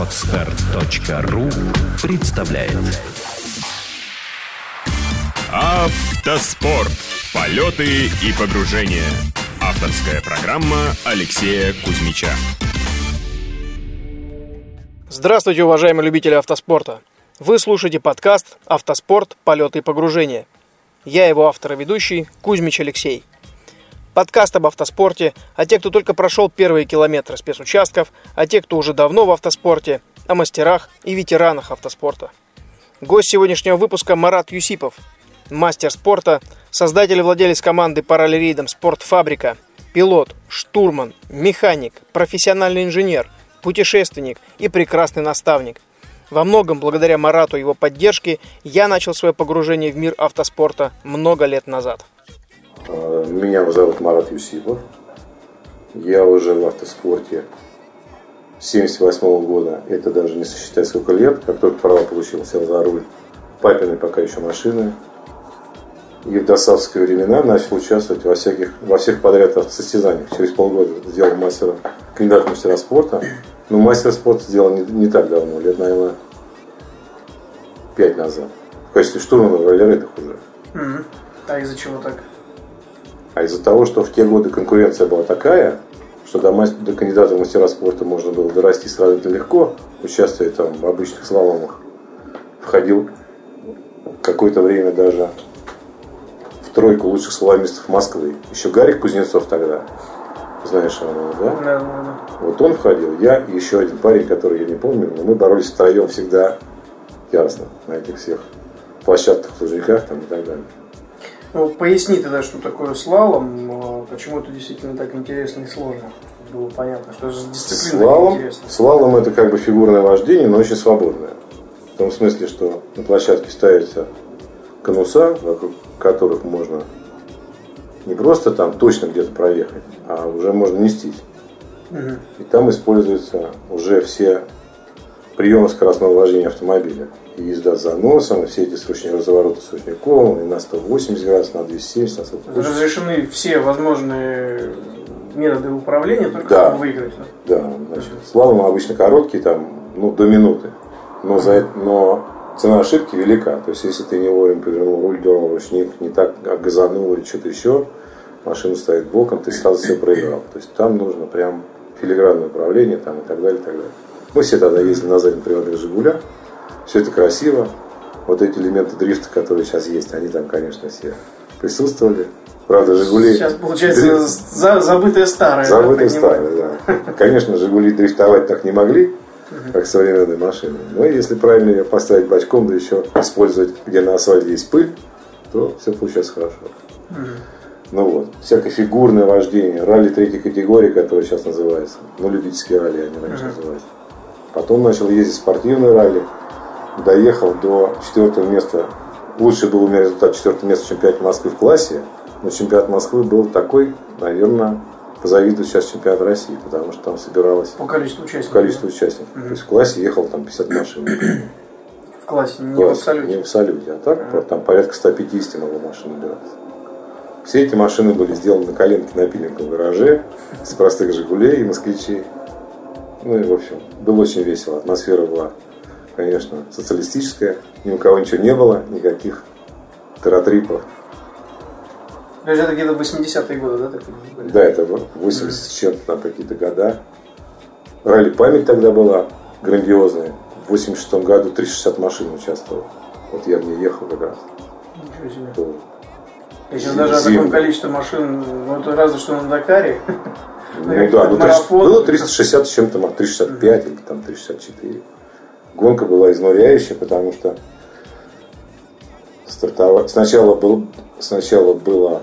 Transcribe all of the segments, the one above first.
Отстар.ру представляет Автоспорт. Полеты и погружения. Авторская программа Алексея Кузьмича. Здравствуйте, уважаемые любители автоспорта. Вы слушаете подкаст «Автоспорт. Полеты и погружения». Я его автор и ведущий Кузьмич Алексей. Подкаст об автоспорте, а те, кто только прошел первые километры спецучастков, а те, кто уже давно в автоспорте, о мастерах и ветеранах автоспорта. Гость сегодняшнего выпуска Марат Юсипов, мастер спорта, создатель и владелец команды параллелейдом «Спортфабрика», пилот, штурман, механик, профессиональный инженер, путешественник и прекрасный наставник. Во многом благодаря Марату и его поддержке я начал свое погружение в мир автоспорта много лет назад. Э, Меня зовут Марат Юсипов. Я уже в автоспорте с 78 года. Это даже не сосчитать сколько лет. Как только права получил, сел за руль папиной пока еще машины. И в досавские времена начал участвовать во всяких, во всех подряд автосостязаниях. Через полгода сделал мастера, кандидат мастера спорта. Но мастер спорта сделал не, не так давно, лет, наверное, пять назад. В качестве штурмана в уже. А из-за чего так? А из-за того, что в те годы конкуренция была такая, что до, мастер, до кандидата в мастера спорта можно было дорасти сравнительно легко, участвуя там в обычных слаломах, входил какое-то время даже в тройку лучших слаломистов Москвы. Еще Гарик Кузнецов тогда, знаешь его, да? Да, да, да. Вот он входил, я и еще один парень, который я не помню, но мы боролись втроем всегда яростно на этих всех площадках, лужниках там и так далее. Ну, поясни тогда, что такое слалом, почему это действительно так интересно и сложно. Было понятно, что же дисциплина Слалом, интересна. слалом это как бы фигурное вождение, но очень свободное. В том смысле, что на площадке ставятся конуса, вокруг которых можно не просто там точно где-то проехать, а уже можно нестись. И там используются уже все приемы скоростного вождения автомобиля. И езда с заносом, и все эти срочные развороты с ручником, и на 180 градусов, на 270, на 100. Разрешены все возможные методы управления, только Да. чтобы выиграть. да? Значит, слалом обычно короткий, там, ну, до минуты. Но, за, это- но цена ошибки велика. То есть, если ты не вовремя повернул руль, дернул ручник, не так газанул или что-то еще, машина стоит боком, ты сразу все проиграл. То есть, там нужно прям филигранное управление там, и так далее, и так далее. Мы все тогда ездили на заднем приводных «Жигулях». Все это красиво. Вот эти элементы дрифта, которые сейчас есть, они там, конечно, все присутствовали. Правда, «Жигули»... Сейчас получается дрифт- за- забытое старое. да, Забытые так немного. старые, да. Конечно, Жигули дрифтовать так не могли, как современные машины. Но если правильно ее поставить бочком, да еще использовать, где на асфальте есть пыль, то все получается хорошо. Ну вот, всякое фигурное вождение, ралли третьей категории, которое сейчас называется. Ну, любительские ралли они раньше назывались. Потом начал ездить в спортивные ралли, доехал до четвертого места. Лучше был у меня результат четвертого места в чемпионате Москвы в классе, но чемпионат Москвы был такой, наверное, позавидую сейчас чемпионат России, потому что там собиралось По количеству участников. количество участников. То есть в классе ехал там 50 машин. В классе, не в Класс, абсолюте. Не в абсолюте, а так там порядка 150 могло машин набираться. Все эти машины были сделаны на коленке на пилинговом гараже с простых «Жигулей» и «Москвичей». Ну и, в общем, было очень весело. Атмосфера была, конечно, социалистическая. Ни у кого ничего не было, никаких таратрипов. Это где-то 80-е годы, да? были? Да, это вот 80 с чем-то там какие-то года. Ралли память тогда была грандиозная. В 86 году 360 машин участвовало. Вот я в ней ехал как раз. Ничего себе. Тоже. Если даже о таком количестве машин, ну это разве что на Дакаре. Ну как да, этот ну, 300 марафон. было 360 с чем-то, ма- 365 или там 364. Гонка была изнуряющая, потому что стартовать... сначала, был... сначала было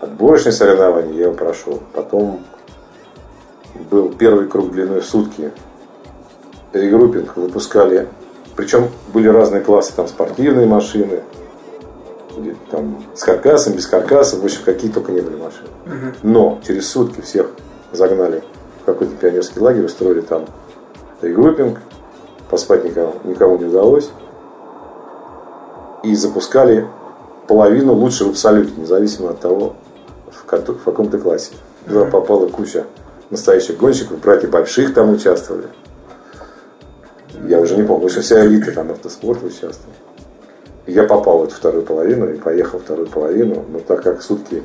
отборочное соревнование, я его прошел. Потом был первый круг длиной в сутки. Регруппинг выпускали. Причем были разные классы, там спортивные машины, там с каркасом, без каркаса, в общем, какие только не были машины. Но через сутки всех загнали в какой-то пионерский лагерь, устроили там регруппинг, поспать никому, никому не удалось. И запускали половину лучше в абсолюте, независимо от того, в, в каком ты классе. Туда попала куча настоящих гонщиков, братья больших там участвовали. Я уже не помню, что вся элита там автоспорта участвовала. Я попал в эту вторую половину и поехал вторую половину, но так как сутки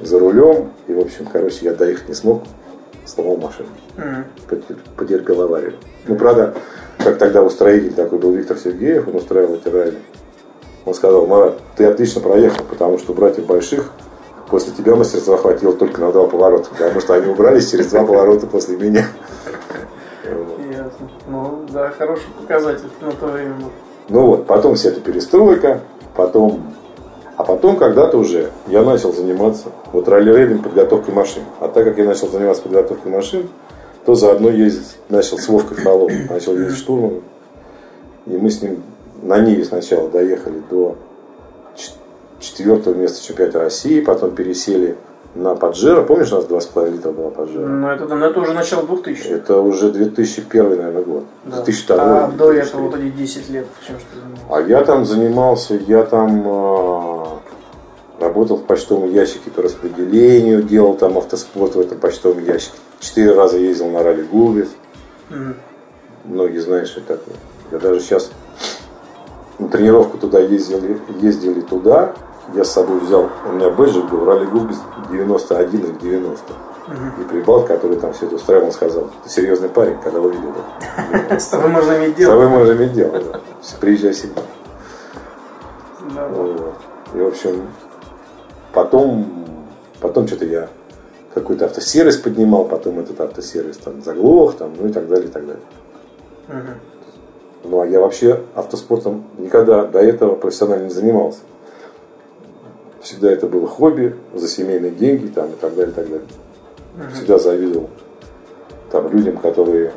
за рулем, и, в общем, короче, я доехать не смог, сломал машину. Потер- Потерпел аварию. Ну, правда, как тогда устроитель такой был Виктор Сергеев, он устраивал эти ралли. Он сказал, Марат, ты отлично проехал, потому что братьев больших после тебя мастерства хватило только на два поворота, потому что они убрались через два поворота после меня. Ясно. Ну, да, хороший показатель на то время. был. Ну вот, потом вся эта перестройка, потом... А потом когда-то уже я начал заниматься вот ралли-рейдинг, подготовкой машин. А так как я начал заниматься подготовкой машин, то заодно ездить начал с Вовкой Фроловым, начал ездить штурманом. И мы с ним на Ниве сначала доехали до четвертого места чемпионата России, потом пересели на Паджеро. Помнишь, у нас 2,5 литра была Паджеро? Ну, это, ну, это уже начало 2000 Это уже 2001, наверное, год. Да. 2002. А до 2003. этого вот эти 10 лет, чем что? А я там занимался, я там а, работал в почтовом ящике по распределению, делал там автоспорт в этом почтовом ящике. Четыре раза ездил на ралли Гулбис. Мгм. Многие знают, что это такое. Я даже сейчас на тренировку туда ездили, ездили туда. Я с собой взял, у меня бэджик был ралли Гулбис 91 или 90. И прибал, который там все это устраивал, он сказал, ты серьезный парень, когда увидел это. С тобой можно иметь С дело. тобой можем иметь дело. да. Приезжай всегда. Да. Вот. И, в общем, потом, потом что-то я какой-то автосервис поднимал, потом этот автосервис там заглох, там, ну и так далее, и так далее. Мгм. Ну, а я вообще автоспортом никогда до этого профессионально не занимался. Всегда это было хобби, за семейные деньги там, и так далее, и так далее. Всегда завидовал там, людям, которые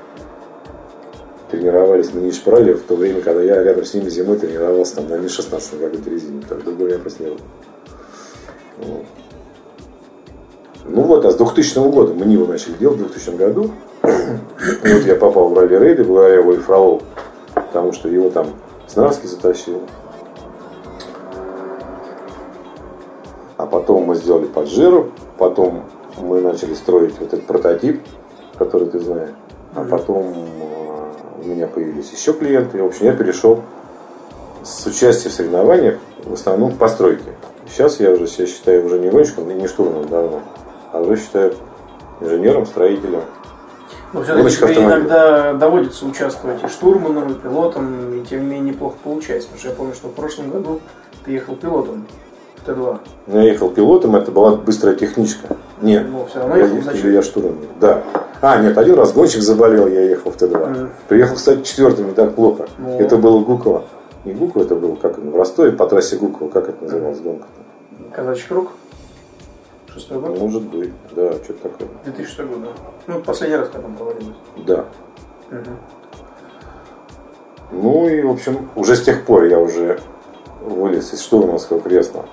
тренировались на Ниш-Прале в то время, когда я рядом с ними зимой тренировался там, на Ми-16 на какой-то резине. Так другого я просто не было. Вот. Ну вот, а с 2000 года мы Ниву начали делать в 2000 году. И вот я попал в ралли-рейды благодаря Вольф Фролову, потому что его там Снарский затащил. Сделали Паджиру, потом мы начали строить вот этот прототип, который ты знаешь. А потом э, у меня появились еще клиенты. И, в общем, я перешел с участия в соревнованиях в основном к постройке. Сейчас я уже себя считаю уже не гонщиком, и не штурманом давно, а уже считаю инженером, строителем. Но все-таки тебе автомобиля. иногда доводится участвовать и штурманом, и пилотом, и тем не менее неплохо получается. Потому что я помню, что в прошлом году ты ехал пилотом в Т2. Я ехал пилотом, это была быстрая техничка. Нет, Но все равно я, ехал вначале. я штурман. Да. А, нет, один раз гонщик заболел, я ехал в Т2. Мгм. Приехал, кстати, четвертым, не так плохо. Ну. Это было Гуково. Не Гуково, это было как в Ростове, по трассе Гуково, как это называлось, гонка Казачий круг. Шестой год. Может быть, да, что-то такое. 2006 год, да. Ну, последний раз, когда там проводилось. Да. Мгм. Ну и, в общем, уже с тех пор я уже вылез из штурманского кресла.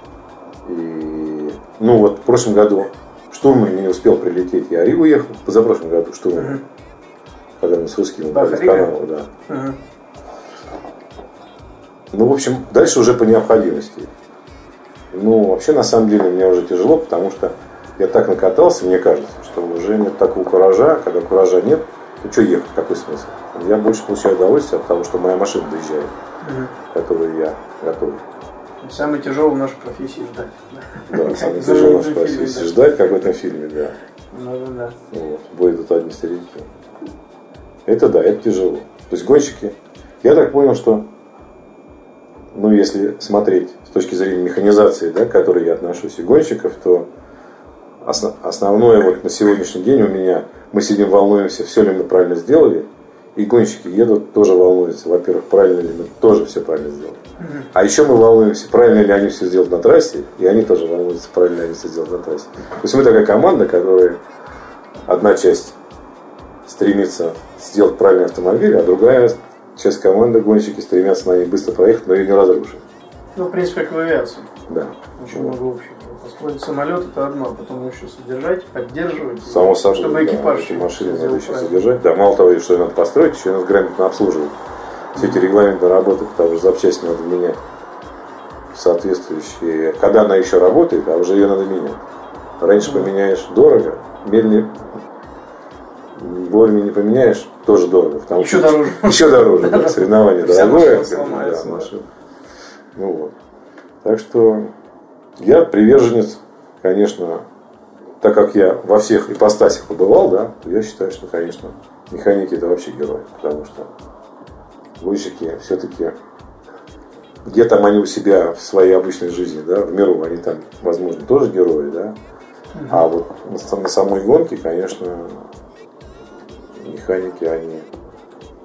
И, ну вот в прошлом году штурман не успел прилететь, я Ригу ехал, позапрошлом году штурман. Мгм. Когда мы с русскими канала, да. Мгм. Ну, в общем, дальше уже по необходимости. Ну, вообще, на самом деле, мне уже тяжело, потому что я так накатался, мне кажется, что уже нет такого куража. Когда куража нет, то что ехать, какой смысл? Я больше получаю удовольствие от того, что моя машина доезжает, Мгм. которую я готовлю. Самое тяжелое в нашей профессии ждать. Да, самое тяжелое в фильме, профессии. да. Ждать, как в этом фильме, да. Ну, да, да. Вот. Бой идут одни стереотипы. Это да, это тяжело. То есть гонщики, я так понял, что ну, если смотреть с точки зрения механизации, да, к которой я отношусь, и гонщиков, то осно- основное вот на сегодняшний день у меня, мы сидим, волнуемся, все ли мы правильно сделали, и гонщики едут, тоже волнуются, во-первых, правильно ли мы тоже все правильно сделали. А еще мы волнуемся, правильно ли они все сделают на трассе, и они тоже волнуются, правильно ли они все сделают на трассе. То есть мы такая команда, которая одна часть стремится сделать правильный автомобиль, а другая часть команды, гонщики, стремятся на ней быстро проехать, но ее не разрушить. Ну, в принципе, как в авиации. Да. Очень много общего. Построить самолет это одно, а потом еще содержать, поддерживать. Само собой, Чтобы да, экипаж эти машины надо еще правильно. содержать. Да, мало того, что ее надо построить, еще надо грамотно обслуживать. Все эти регламенты работы, потому что запчасти надо менять соответствующие. Когда она еще работает, а уже ее надо менять. Раньше поменяешь дорого, медленнее, вовремя не поменяешь, тоже дорого. Потому Еще что- дороже. Еще дороже, да, соревнование дорогое. да, машина. Ну вот. Так что я приверженец, конечно, так как я во всех ипостасях побывал, да, то я считаю, что, конечно, механики это вообще герои, потому что гонщики все-таки где там они у себя в своей обычной жизни, да, в миру они там, возможно, тоже герои, да, а вот на самой гонке, конечно, механики, они,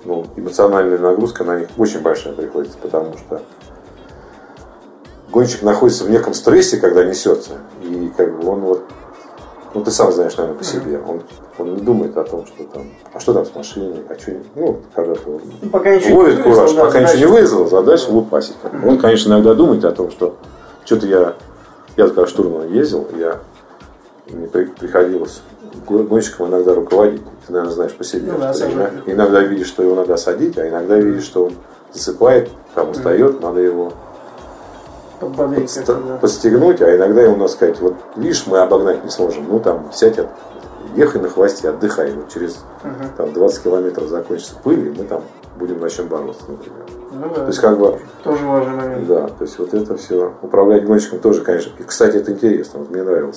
ну, эмоциональная нагрузка на них очень большая приходится, потому что гонщик находится в неком стрессе, когда несется, и как бы он вот, ну ты сам знаешь, наверное, по себе, он, он не думает о том, что там, а что там с машиной, а что, ну, когда ты Ну, пока ничего ловит не кураж, да, пока ничего не задача. вызвал, задача лупасить. Он, конечно, иногда думает о том, что что-то я, я когда штурман ездил, я мне при- приходилось го- гонщиком иногда руководить. Ты, наверное, знаешь по себе. Ну да, что иногда, иногда видишь, что его надо садить, а иногда видишь, что он засыпает, там устает, надо его Подбодрить ста- как-то, да. подстегнуть, а иногда ему сказать, вот видишь, мы обогнать не сможем, ну там сядь, от- ехай на хвосте, отдыхай, вот через там, 20 километров закончится пыль, и мы там будем начнем бороться, например. Ну То да, есть как бы тоже важный момент. да, то есть вот это все. Управлять гонщиком тоже, конечно. И, кстати, это интересно. Вот мне время.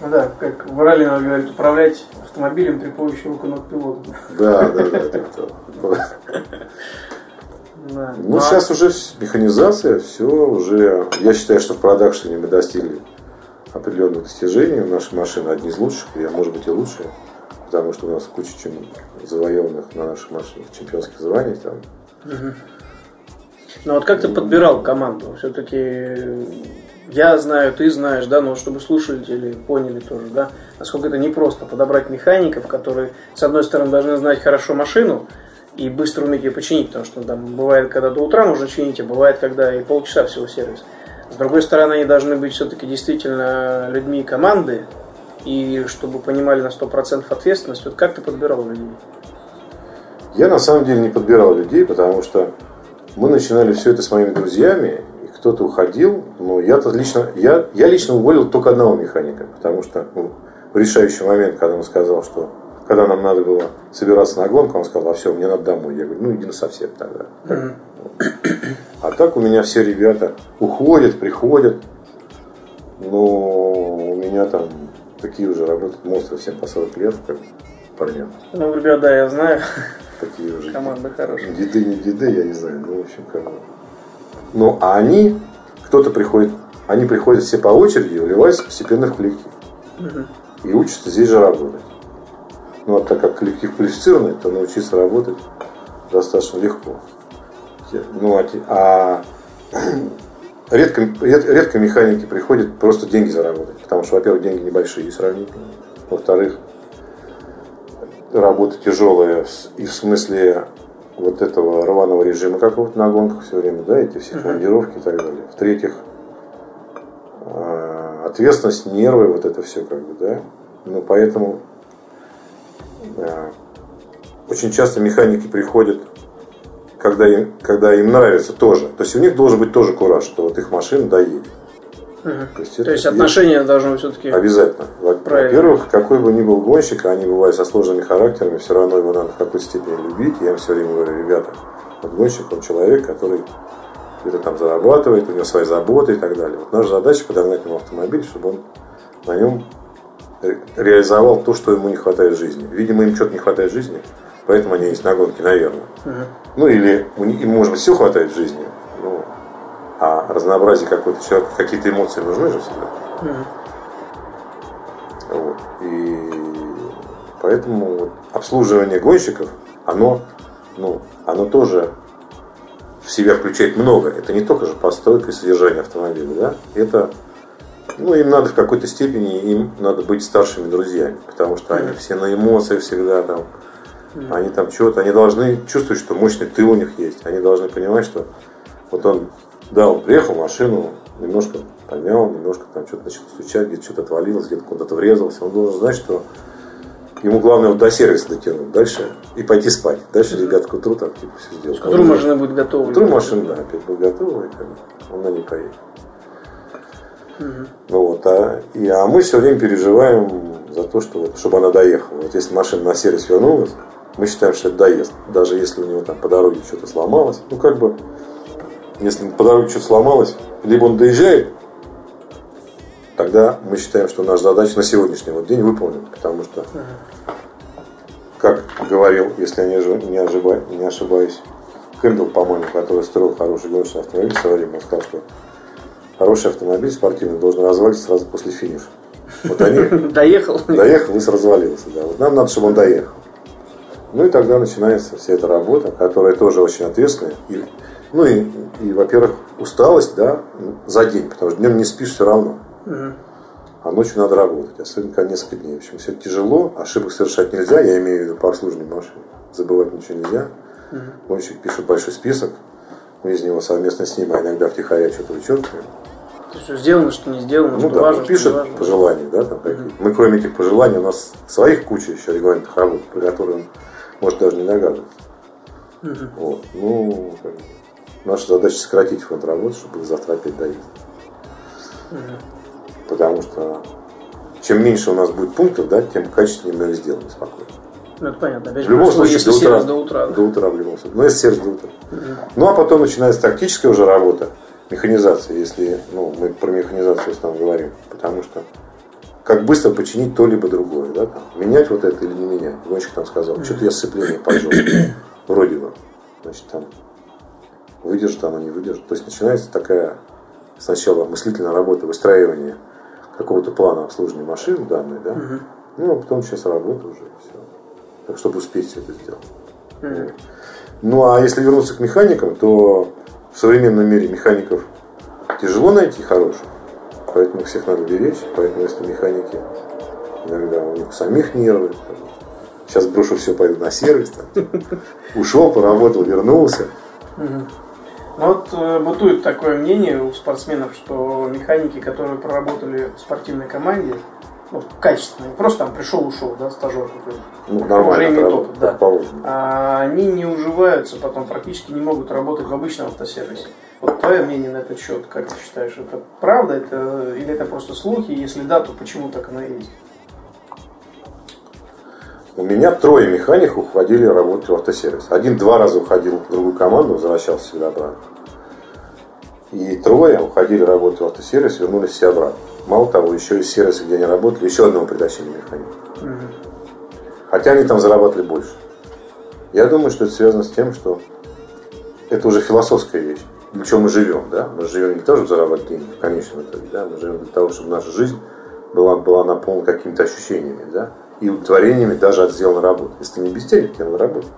Ну да, как в ралли надо говорить, управлять автомобилем при помощи рук и ног пилота. Да, да, да. это кто. Да. Ну, сейчас уже механизация, все уже. Я считаю, что в продакшене мы достигли определенных достижений. Наши машины одни из лучших, и, может быть, и лучшие. Потому что у нас куча чем завоеванных на наших машинах чемпионских званий. Там. Ну вот как ты подбирал команду? Все-таки я знаю, ты знаешь, да, но чтобы слушатели поняли тоже, да, насколько это непросто подобрать механиков, которые, с одной стороны, должны знать хорошо машину и быстро уметь ее починить, потому что там бывает, когда до утра можно чинить, а бывает, когда и полчаса всего сервис. С другой стороны, они должны быть все-таки действительно людьми команды, и чтобы понимали на 100% ответственность. Вот как ты подбирал людей? Я на самом деле не подбирал людей, потому что мы начинали все это с моими друзьями, и кто-то уходил, но я-то лично, я, я лично уволил только одного механика, потому что ну, в решающий момент, когда он сказал, что когда нам надо было собираться на гонку, он сказал, а все, мне надо домой. Я говорю, ну иди на совсем тогда. А так у меня все ребята уходят, приходят, но у меня там такие уже работают монстры всем по 40 лет, как парням. Ну, ребят, да, я знаю, Такие уже команда хорошая. Деды, не деды, я не знаю. Ну, в общем, как бы. Ну, а они, кто-то приходит, они приходят все по очереди и вливаются постепенно в коллектив. И учатся здесь же работать. Ну, а так как коллектив квалифицированный, то научиться работать достаточно легко. Ну, а, а редко, ред- редко механики приходят просто деньги заработать. Потому что, во-первых, деньги небольшие сравнительно. Во-вторых, работа тяжелая и в смысле вот этого рваного режима какого-то на гонках все время, да, эти все командировки и так далее. В-третьих, э, ответственность, нервы, вот это все как бы, да. Ну, поэтому очень часто механики приходят, когда им, когда им нравится тоже. То есть у них должен быть тоже кураж, что вот их машина доедет. То есть, То есть отношения должны все-таки... Обязательно. Во-первых, какой бы ни был гонщик, они бывают со сложными характерами, все равно его надо в какой-то степени любить. Я им все время говорю, ребята, вот гонщик, он человек, который где-то там зарабатывает, у него свои заботы и так далее. Вот наша задача подогнать ему автомобиль, чтобы он на нем реализовал то, что ему не хватает в жизни. Видимо, им что-то не хватает в жизни, поэтому они есть на гонке, наверное. Ну или им, может быть, все хватает в жизни, ну, а разнообразие какое-то человека, какие-то эмоции нужны же всегда. Вот. И поэтому вот обслуживание гонщиков, оно, ну, оно тоже в себя включает много. Это не только же постройка и содержание автомобиля, да? Это, ну, им надо в какой-то степени, им надо быть старшими друзьями, потому что они все на эмоциях всегда там, они там что-то, они должны чувствовать, что мощный тыл у них есть, они должны понимать, что вот он, да, он приехал, машину немножко помял, немножко там что-то начал стучать, где-то что-то отвалилось, где-то куда-то врезался, он должен знать, что ему главное вот до сервиса дотянуть, дальше и пойти спать. Дальше ребят к утру там типа все сделают. К утру машина будет готова. К утру машина, да, опять будет готова, и он на ней поедет. Ну вот, а, и, а мы все время переживаем за то, что вот, чтобы она доехала. Вот если машина на сервис вернулась, мы считаем, что это доезд. Даже если у него там по дороге что-то сломалось. Ну, как бы, если по дороге что-то сломалось, либо он доезжает, тогда мы считаем, что наша задача на сегодняшний вот день выполнена. Потому что, как говорил, если я не, ожи- не, ошибаюсь, не ошибаюсь, Кэмпбелл, по-моему, который строил хороший гоночный автомобиль в свое время, он сказал, что хороший автомобиль спортивный должен развалиться сразу после финиша. Вот они Доехал. доехал и развалился. Да. Вот нам надо, чтобы он доехал. Ну и тогда начинается вся эта работа, которая тоже очень ответственная. И, ну и, и, во-первых, усталость да, за день, потому что днем не спишь все равно. А ночью надо работать, особенно когда несколько дней. В общем, все тяжело, ошибок совершать нельзя, я имею в виду по обслуживанию машины. Забывать ничего нельзя. Гонщик пишет большой список, мы из него совместно с ним, а иногда втихаря что-то вычеркиваем. То есть, Что сделано, что не сделано, Ну что да, важно, что пишет важно. пожелания, да, там какие. Мы кроме этих пожеланий, у нас своих куча еще регламентных работ, про которые он может даже не догадываться. Вот. Ну, наша задача сократить фонд работы, чтобы их завтра опять доехать. Потому что чем меньше у нас будет пунктов, да, тем качественнее мы их сделаем спокойно. Ну, это понятно. Опять В любом случае, если до утра, до утра. да. До утра в любом случае. Ну, если сервис до утра. Ну, а потом начинается тактическая уже работа, механизация, если ну, мы про механизацию основном говорим. Потому что как быстро починить то либо другое, да, там, менять вот это или не менять. Гонщик там сказал, что-то я сцепление поджег. Вроде бы. Значит, там выдержит оно, не выдержит. То есть начинается такая сначала мыслительная работа, выстраивание какого-то плана обслуживания машины данной, да, ну, а потом сейчас работа уже, все. Чтобы успеть все это сделать. Ну, а если вернуться к механикам, то в современном мире механиков тяжело найти хороших, поэтому их всех надо беречь, поэтому если механики иногда у них самих нервы, сейчас брошу все, пойду на сервис, там, ушел, поработал, вернулся. Ну вот э, бытует такое мнение у спортсменов, что механики, которые проработали в спортивной команде, ну, качественные, просто там пришел, ушел, да, стажер какой-то. Ну, Уже нормально, имеет это опыт, да. положено. А они не уживаются, потом практически не могут работать в обычном автосервисе. Вот твое мнение на этот счет, как ты считаешь, это правда это, или это просто слухи? Если да, то почему так оно и есть? У меня трое механиков уходили работать в автосервис. Один два раза уходил в другую команду, возвращался всегда обратно. И трое уходили работать в автосервис, вернулись все обратно. Мало того, еще из сервиса, где они работали, еще одного притащили механика. Хотя они там зарабатывали больше. Я думаю, что это связано с тем, что это уже философская вещь. Для чего мы живем, да? Мы живем не чтобы зарабатывать деньги в конечном итоге, да? Мы живем для того, чтобы наша жизнь была, была наполнена какими-то ощущениями, да? И удовлетворениями даже от сделанной работы. Если ты не без денег, тебе надо работать.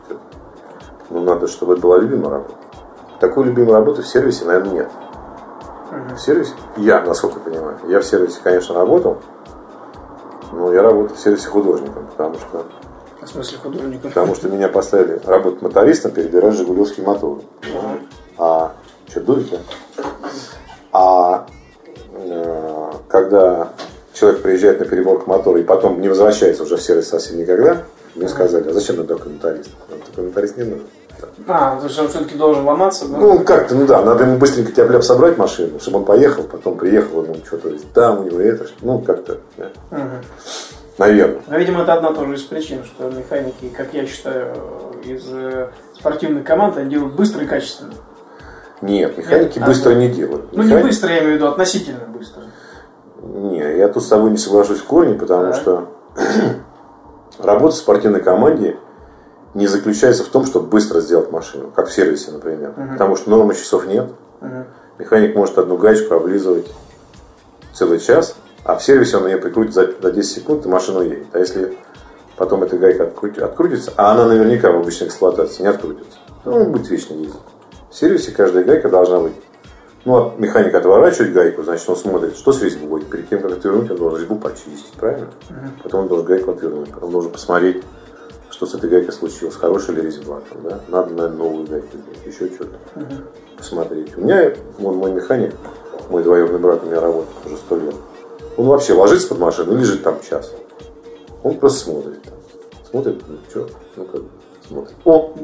Но надо, чтобы это была любимая работа. Такой любимой работы в сервисе, наверное, нет. В сервисе, я, насколько я понимаю, я в сервисе, конечно, работал, но я работал в сервисе художником, потому что В смысле художника? Потому что меня поставили работать мотористом, перебирать жигулевские моторы. А что, дует, да? А э, когда человек приезжает на переборку мотора и потом не возвращается уже в сервис совсем никогда, мне сказали, а зачем нам моторист? Нам моторист не нужен. А, то есть он все-таки должен ломаться, да? Ну, как-то, ну да, надо ему быстренько тяп собрать машину, чтобы он поехал, потом приехал, ну, что-то там у него это, ну, как-то, да. наверное. Но, видимо, это одна тоже из причин, что механики, как я считаю, из э, спортивных команд они делают быстро и качественно. Нет, механики Нет, быстро а- не делают. Ну, не Механи- быстро, я имею в виду, относительно быстро. Не, я тут с тобой не соглашусь в корне, потому Так. что работа в спортивной команде не заключается в том, чтобы быстро сделать машину, как в сервисе, например. Потому что нормы часов нет. Механик может одну гаечку облизывать целый час, а в сервисе он ее прикрутит за, за 10 секунд, и машина едет. А если потом эта гайка открути- открутится, а она наверняка в обычной эксплуатации не открутится, то он будет вечно ездить. В сервисе каждая гайка должна быть ну, от механика отворачивает гайку, значит, он смотрит, что с резьбой. Перед тем, как отвернуть, он должен резьбу почистить, правильно? Потом он должен гайку отвернуть. Потом он должен посмотреть, что с этой гайкой случилось, хорошая ли резьба, там, да? надо, наверное, новую гайку сделать, еще что-то посмотреть. У меня, вон мой механик, мой двоюродный брат у меня работает уже сто лет. Он вообще ложится под машину и лежит там час. Он просто смотрит. Там. Смотрит, ну что, ну как, смотрит. О,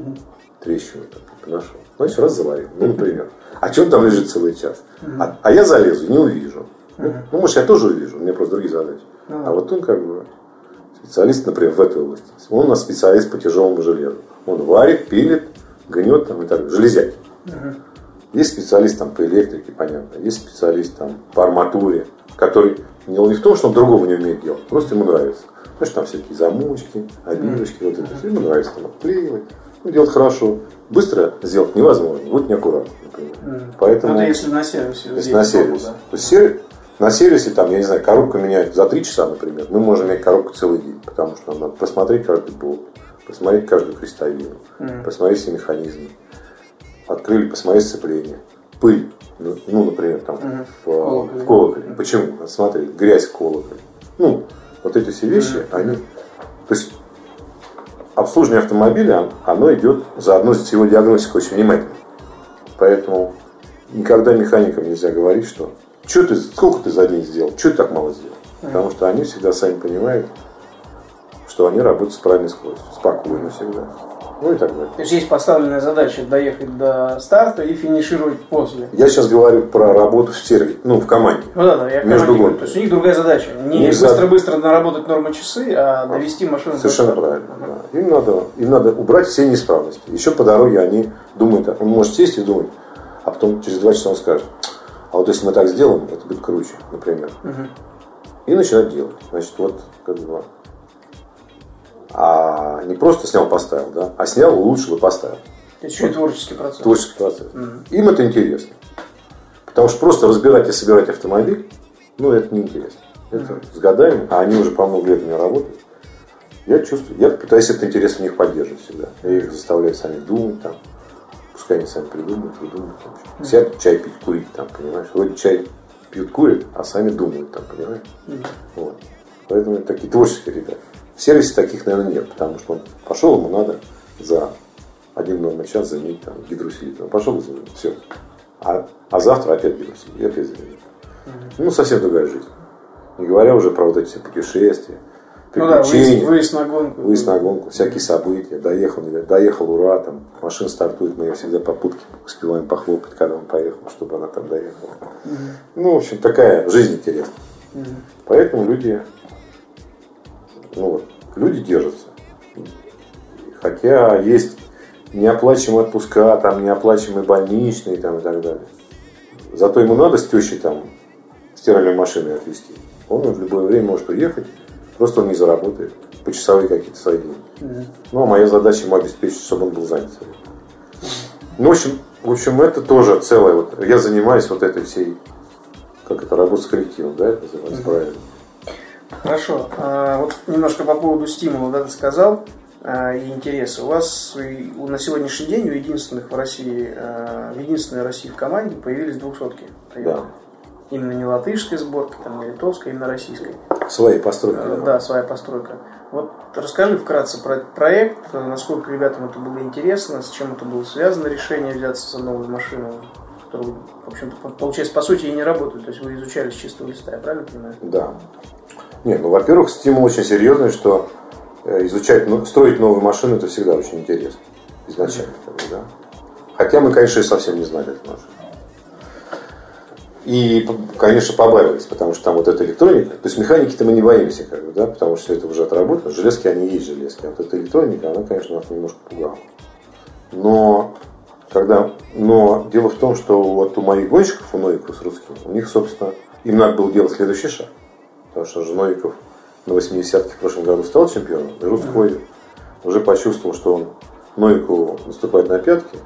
трещину там нашел. Значит, раз заварил, ну, например. А что он там лежит целый час? А, а я залезу не увижу. Ну, ну, может, я тоже увижу, у меня просто другие задачи. А вот он как бы специалист, например, в этой области. Он у нас специалист по тяжелому железу. Он варит, пилит, гнет там и так далее. Железяки. Есть специалист там по электрике, понятно. Есть специалист там по арматуре, который не, не в том, что он другого не умеет делать, просто ему нравится. Знаешь, там всякие замочки, обивочки, вот это все. Ему нравится там отклеивать. Ну, делать хорошо. Быстро сделать невозможно. Вот неаккуратно, например. Поэтому, Ну, это если на сервисе. если на дома, сервисе. да. То есть сервис, на сервисе, там, я не знаю, коробку меняют за 3 часа, например. Мы можем менять коробку целый день, потому что надо посмотреть каждый болт, посмотреть каждую крестовину, посмотреть все механизмы. Открыли, посмотреть сцепление. Пыль, ну, ну, например, там в, колоколе. в колоколе. Почему? Надо смотреть, грязь в колоколе. Ну, вот эти все вещи, они... То есть обслуживание автомобиля, оно идет заодно с его диагностикой очень внимательно. Поэтому никогда механикам нельзя говорить, что что ты, сколько ты за день сделал, что ты так мало сделал. Потому что они всегда сами понимают, что они работают с правильной скоростью, спокойно всегда. Ну и так далее. То есть есть поставленная задача доехать до старта и финишировать после. Я сейчас говорю про работу в сервисе, ну, в команде. Ну да, да, я Между гонками. То есть у них другая задача. Не них за- быстро-быстро наработать нормы часы, а довести машину до Совершенно старта. правильно. да. Им, надо, им надо убрать все неисправности. Еще по дороге они думают, он может сесть и думать, а потом через два часа он скажет, а вот если мы так сделаем, это будет круче, например. И начинать делать. Значит, вот как бы. А не просто снял, поставил, да, а снял, улучшил и поставил. То есть еще и творческий процесс. Творческий процесс. Им это интересно. Потому что просто разбирать и собирать автомобиль, ну, это неинтересно. Это с годами, а они уже по много лет меня работают. Я чувствую, я пытаюсь этот интерес у них поддерживать всегда. Я их заставляю сами думать там. Пускай они сами придумают, выдумают. Там. Сядут чай пить, курить там, понимаешь? Вроде чай пьют, курят, а сами думают там, понимаешь? Вот. Поэтому это такие творческие ребята. В сервисе таких, наверное, нет, потому что он пошел, ему надо за один номер час заменить там гидрусилит. Он пошел и заменил. Все. А, а завтра опять гидрусилит. И опять заменил. Ну, совсем другая жизнь. Не говоря уже про вот эти все путешествия, Ну да, приключения, выезд, выезд на гонку. выезд на гонку, всякие события. Доехал, доехал, ура, там машина стартует, мы ее всегда по путке успеваем похлопать, когда он поехал, чтобы она там доехала. Ну, в общем, такая жизнь интересная. Поэтому люди, ну вот, люди держатся. Хотя есть неоплачиваемые отпуска, там неоплачиваемые больничные там, и так далее. Зато ему надо с тещей там стиральной машиной отвезти. Он в любое время может уехать, просто он не заработает. Почасовые какие-то свои деньги. Ну, а моя задача ему обеспечить, чтобы он был занят. Ну, в общем, в общем, это тоже целое. Вот, я занимаюсь вот этой всей, как это, работа с коллективом, да, это называется правильно. Хорошо. А, вот немножко по поводу стимула, да, ты сказал, а, и интереса. У вас у- на сегодняшний день у единственных в России, а, в единственной России в команде появились двухсотки. Да. Именно не латышская сборка, там, не литовская, именно российская. Свои постройки. Э, да. Да, своя постройка. Вот расскажи вкратце про проект, насколько ребятам это было интересно, с чем это было связано, решение взяться за новую машину, которую, в общем-то, по- получается, по сути, и не работает. То есть вы изучали с чистого листа, я правильно понимаю? Да. Не, ну, во-первых, стимул очень серьезный, что э, изучать, ну, строить новую машину, это всегда очень интересно. Изначально, бы, да. Хотя мы, конечно, и совсем не знали эту машину. И, конечно, побаивались, потому что там вот эта электроника, то есть механики-то мы не боимся, как бы, да, потому что все это уже отработано. Железки, они есть железки. А вот эта электроника, она, конечно, нас немножко пугала. Но когда, но дело в том, что вот у моих гонщиков, у Новиков с русским, у них, собственно, им надо было делать следующий шаг. Потому что же Новиков на 80-ке в прошлом году стал чемпионом, и русской уже почувствовал, что он Новику наступает на пятки,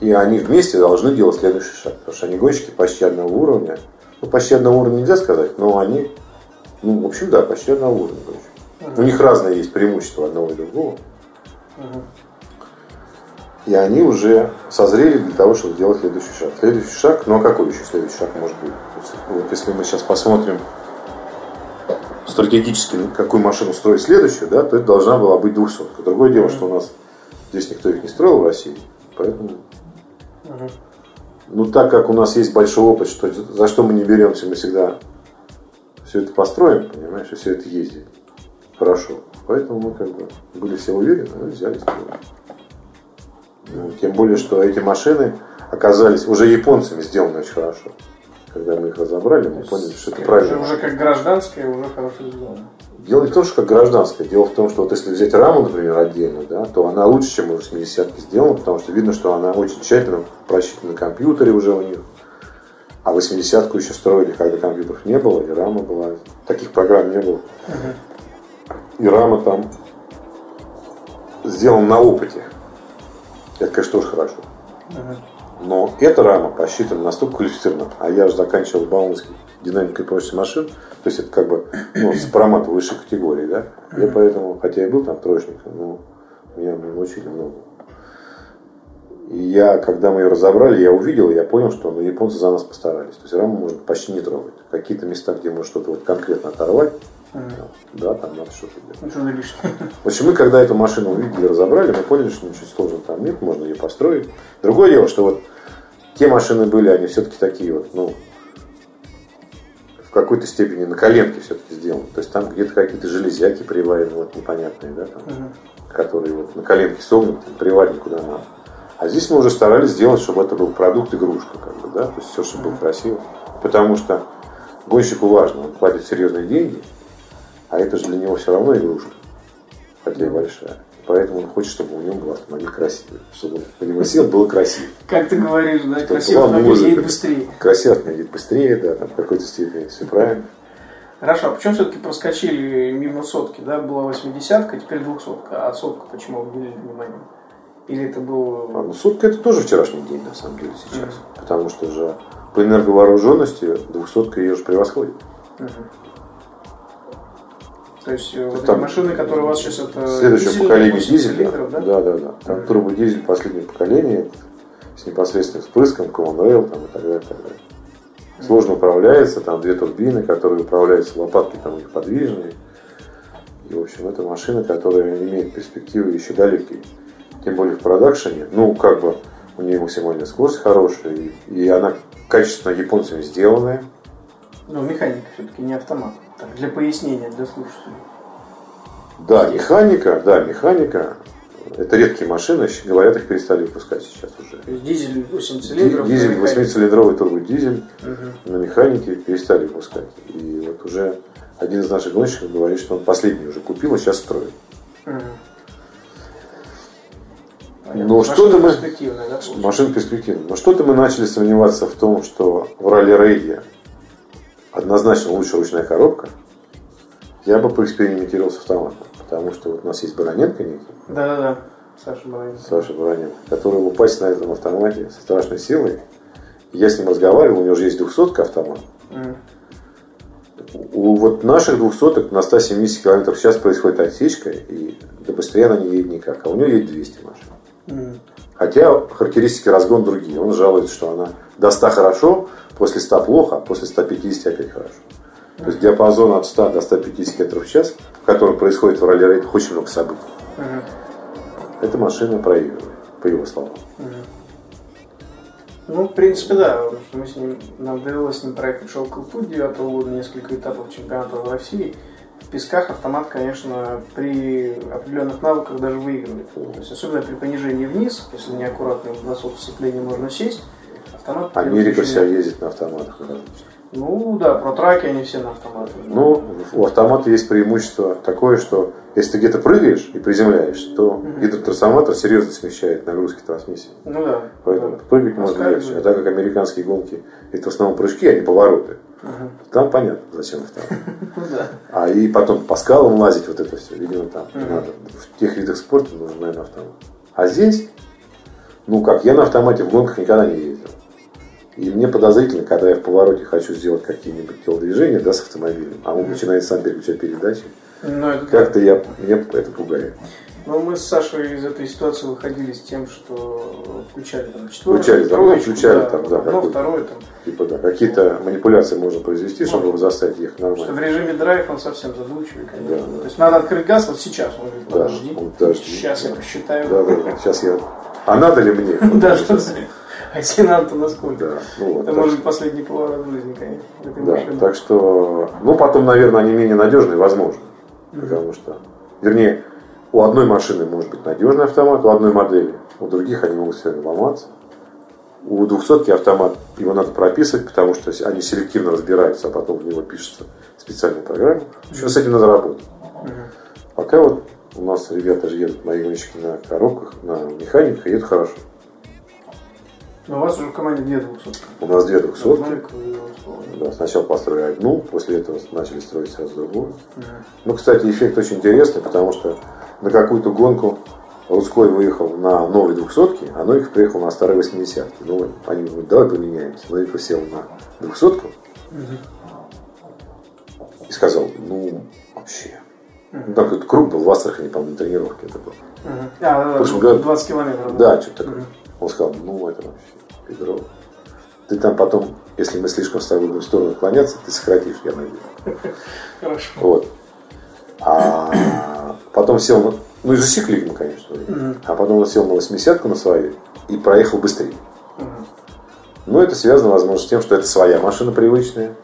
и они вместе должны делать следующий шаг. Потому что они гонщики почти одного уровня. Ну, почти одного уровня нельзя сказать, но они, ну, в общем, да, почти одного уровня гонщики. У них разные есть преимущества одного и другого. И они уже созрели для того, чтобы сделать следующий шаг. Следующий шаг, ну а какой еще следующий шаг может быть? Вот если мы сейчас посмотрим стратегически, какую машину строить следующую, да, то это должна была быть 200. Другое дело, что у нас здесь никто их не строил в России, поэтому... Ну, так как у нас есть большой опыт, что за что мы не беремся, мы всегда все это построим, понимаешь, и все это ездит хорошо. Поэтому мы как бы были все уверены, и взяли сделали. Ну, тем более, что эти машины оказались уже японцами сделаны очень хорошо. Когда мы их разобрали, мы поняли, что это правильно. уже как гражданская, уже хорошо сделано. Дело не в том, что как гражданская. Дело в том, что вот если взять раму, например, отдельно, да, то она лучше, чем у 80-ки сделана, потому что видно, что она очень тщательно просчитана на компьютере уже у них. А 80-ку еще строили, когда компьютеров не было, и рама была. Таких программ не было. И рама там сделана на опыте. Это, конечно, тоже хорошо. Но эта рама посчитана настолько квалифицированно. А я же заканчивал Бауманский динамикой прочности машин. То есть это как бы ну, сопромат высшей категории, да. Я поэтому, хотя и был там троечником, но меня научили много. И я, когда мы ее разобрали, я увидел, я понял, что ну, японцы за нас постарались. То есть раму можно почти не трогать. Какие-то места, где можно что-то вот конкретно оторвать. Да, там надо что-то делать. Ничего не лишнее. В общем, мы когда эту машину увидели, разобрали, мы поняли, что ничего сложного там нет, можно ее построить. Другое дело, что вот те машины были, они все-таки такие вот, ну, в какой-то степени на коленке все-таки сделаны. То есть там где-то какие-то железяки приварены, вот непонятные, да, там, угу. которые вот на коленке согнуты, приварены куда надо. А здесь мы уже старались сделать, чтобы это был продукт игрушка, как бы, да, то есть все, чтобы было красиво. Потому что гонщику важно, он платит серьезные деньги, а это же для него все равно игрушка, хотя и большая. Поэтому он хочет, чтобы у него был автомобиль красивый. Чтобы он по нему сел, было красиво. Как ты говоришь, да, красиво автомобиль едет быстрее. Красиво автомобиль едет быстрее, да, там в какой-то степени все правильно. Хорошо, а почему все-таки проскочили мимо сотки, да? Была 80-ка, теперь 200-ка. А сотка почему уделили внимание? Или это был... А, ну, сутка это тоже вчерашний день, на самом деле, сейчас. Mm-hmm. Потому что же по энерговооруженности двухсотка ее же превосходит. Mm-hmm. То есть э, вот там, эти машины, которые у вас сейчас это... Следующее поколение дизеля. Да? да, да, да. Там mm-hmm. турбодизель последнее поколение с непосредственным впрыском, Common Rail там, и так далее. Так далее. Mm-hmm. Сложно управляется, там две турбины, которые управляются, лопатки там у них подвижные. И, в общем, это машина, которая имеет перспективы еще далекие тем более в продакшене, ну, как бы у нее максимальная скорость хорошая, и, и она качественно японцами сделанная. Ну, механика все-таки не автомат. Так, для пояснения, для слушателей. Да, механика, да, механика. Это редкие машины, говорят, их перестали выпускать сейчас уже. То есть дизель 8 цилиндров. Дизель 8-цилиндровый турбодизель угу. на механике перестали выпускать. И вот уже один из наших гонщиков говорит, что он последний уже купил, а сейчас строит. Угу. Но что-то мы... Да, машина перспективная. Но что-то мы начали сомневаться в том, что в ралли-рейде однозначно лучше ручная коробка. Я бы поэкспериментировал с автоматом. Потому что вот у нас есть Бароненко некий. Да-да-да. Саша Бароненко. Саша Бароненко. Который упасть на этом автомате со страшной силой. Я с ним разговаривал, у него же есть 200 автомат. Mm. У вот наших двухсоток на 170 км в час происходит отсечка, и да быстрее она не едет никак. А у него едет 200 машин. Хотя характеристики разгон другие. Он жалуется, что она до 100 хорошо, после 100 плохо, а после 150 опять хорошо. То есть диапазон от 100 до 150 км в час, в котором происходит в ралли-рейдах очень много событий. Угу. Эта машина проигрывает, по его словам. Угу. Ну, в принципе, да. Мы с ним, нам довелось с ним проехать шелковый путь 9 года, несколько этапов чемпионата в России песках автомат, конечно, при определенных навыках даже выигрывает. То есть, особенно при понижении вниз, если неаккуратный бросок сцепления можно сесть, автомат... Америка вся ездит на автоматах. Ну да, про траки они все на автоматах. Ну, у автомата есть преимущество такое, что если ты где-то прыгаешь и приземляешь, то угу. гидротрансформатор серьезно смещает нагрузки трансмиссии. Ну да. Поэтому да. прыгать можно легче. А так как американские гонки это в основном прыжки, а не повороты. Угу. Там понятно, зачем автомат. Ну а и потом по скалам лазить, вот это все, видимо, там надо. В тех видах спорта нужен, наверное, автомат. А здесь, ну как, я на автомате в гонках никогда не ездил. И мне подозрительно, когда я в повороте хочу сделать какие-нибудь телодвижения да, с автомобилем, а он начинает сам переключать передачи. Ну, Как-то я, меня это пугает. Ну, мы с Сашей из этой ситуации выходили с тем, что включали там четвертый, включали, второй, там, включали, да, там, да, ну, второй там. Типа, да, какие-то манипуляции можно произвести, чтобы его заставить ехать нормально. Что в режиме драйв он совсем задумчивый, конечно. Да, да. То есть надо открыть газ вот сейчас. Он говорит, подожди, да, подожди. сейчас я посчитаю. Да, да, да, сейчас я... А надо ли мне? Да, да, а то насколько? Да, ну, вот, Это может быть последний поворот в жизни, конечно. Да, так что, ну, потом, наверное, они менее надежные, возможно. Потому что, вернее, у одной машины может быть надежный автомат, у одной модели, у других они могут все ломаться. У двухсотки автомат, его надо прописывать, потому что они селективно разбираются, а потом в него пишется специальной программе. Еще с этим надо работать. Пока вот у нас ребята же едут, мои гонщики на коробках, на механиках, едут хорошо. Но у вас уже в команде две двухсотки. У нас две двухсотки. Да, сначала построили одну, после этого начали строить сразу другую. Ну, кстати, эффект очень интересный, потому что на какую-то гонку Рудской выехал на новой двухсотке, а Новик приехал на старой 80 Ну, они говорят, давай поменяемся. Новик сел на двухсотку и сказал, ну, вообще. Ну, там какой-то круг был в Астрахани, по-моему, на тренировке это был. Мгм. А, да, Прошлом да, году. 20 километров. Да, что-то такое. Он сказал, ну, это вообще Петров. Ты там потом, если мы слишком с тобой будем в сторону отклоняться, ты сократишь, я надеюсь. Хорошо. Вот. А потом сел, на- ну и засекли мы, конечно. А потом он сел на 80-ку на свою и проехал быстрее. Но это связано, возможно, с тем, что это своя машина привычная,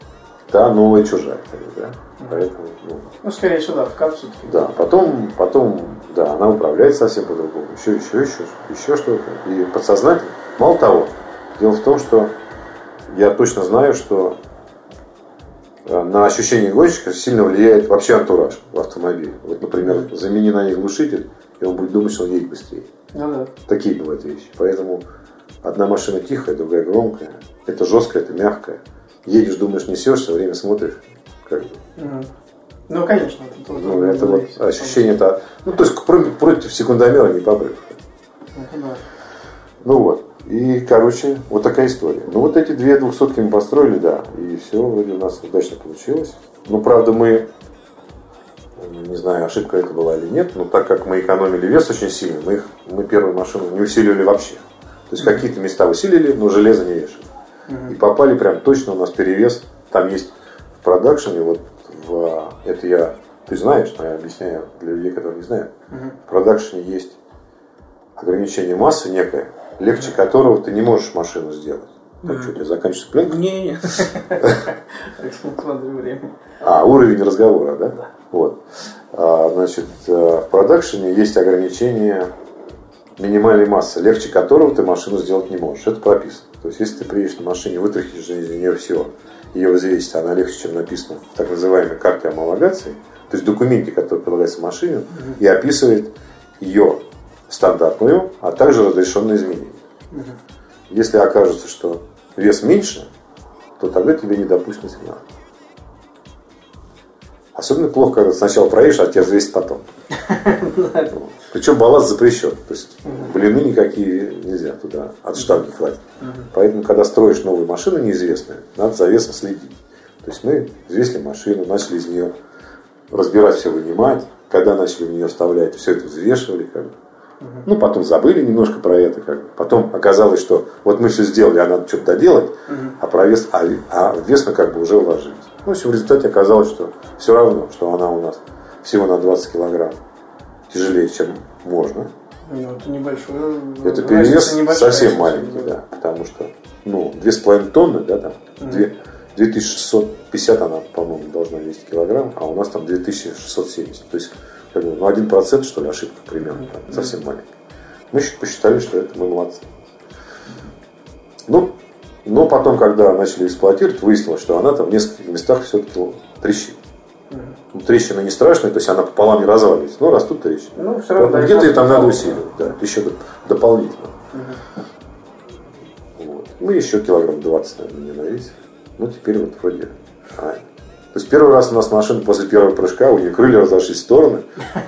та новая чужая. Да? Поэтому, ну, Ну, скорее сюда, в кап все-таки. да, потом, потом, да, она управляет совсем по-другому. Еще, еще, еще, еще что-то. И подсознательно. Мало того, дело в том, что я точно знаю, что э, на ощущение гонщика сильно влияет вообще антураж в автомобиле. Вот, например, замени на них глушитель, и он будет думать, что он едет быстрее. Ну да. Такие бывают вещи. Поэтому одна машина тихая, другая громкая. Это жесткая, это мягкая. Едешь, думаешь, несешь, все время смотришь. Как бы. Мгм. Ну, конечно. Это, тоже Ну, это вот ощущение это. Ну, то есть про- против секундомера не попрешь. Ну, да. Ну вот. И, короче, вот такая история. Ну, вот эти две двухсотки мы построили, да. И все вроде у нас удачно получилось. Ну, правда, мы, не знаю, ошибка это была или нет, но так как мы экономили вес очень сильно, мы, их, мы первую машину не усиливали вообще. То есть какие-то места усилили, но железо не вешали. И попали прям точно у нас перевес. Там есть в продакшене, вот в, это я, ты знаешь, но я объясняю для людей, которые не знают. В продакшене есть ограничение массы некое, легче которого ты не можешь машину сделать. Так что, у тебя заканчивается пленка? Не, так смотрю время. А, уровень разговора, да? Вот. А, значит, э, в продакшене есть ограничение минимальной массы, легче которого ты машину сделать не можешь. Это прописано. То есть, если ты приедешь на машине, вытряхнешь из нее все, ее взвесить, она легче, чем написано в так называемой карте амалогации, то есть документе, который прилагается машине, и описывает ее стандартную, а также разрешенные изменения. Если окажется, что вес меньше, то тогда тебе не допустят на сигнал. Особенно плохо, когда ты сначала проедешь, а тебя взвесит потом. Причем балласт запрещен. То есть блины никакие нельзя туда от штанги хватит. Поэтому, когда строишь новую машину неизвестную, надо за весом следить. То есть мы взвесили машину, начали из нее разбирать все, вынимать. Когда начали в нее вставлять, все это взвешивали. Как бы. Ну, потом забыли немножко про это. Как бы. Потом оказалось, что вот мы все сделали, а надо что-то доделать, а, про вес, а, а в вес мы как бы уже уложились. Ну, в результате оказалось, что все равно, что она у нас всего на 20 килограмм тяжелее, чем можно. Ну, это небольшой. Это разница перевес небольшая, совсем маленький, да. Потому что, ну, 2,5 тонны, да, там, две- 2650 она, по-моему, должна весить килограмм, а у нас там 2670. То есть, как бы, ну, 1% что ли ошибка примерно, там, совсем маленькая. Мы посчитали, что это мы молодцы. Ну, но потом, когда начали эксплуатировать, выяснилось, что она там в нескольких местах все-таки трещит. Ну, трещина не страшная, то есть она пополам не разваливается, но растут трещины. Ну, все равно. Где-то ее там надо усиливать, да, еще доп- дополнительно. Вот. Мы еще килограмм 20, наверное, не навесили. Ну, теперь вот вроде... а. То есть первый раз у нас машина после первого прыжка, у нее крылья разошлись в стороны,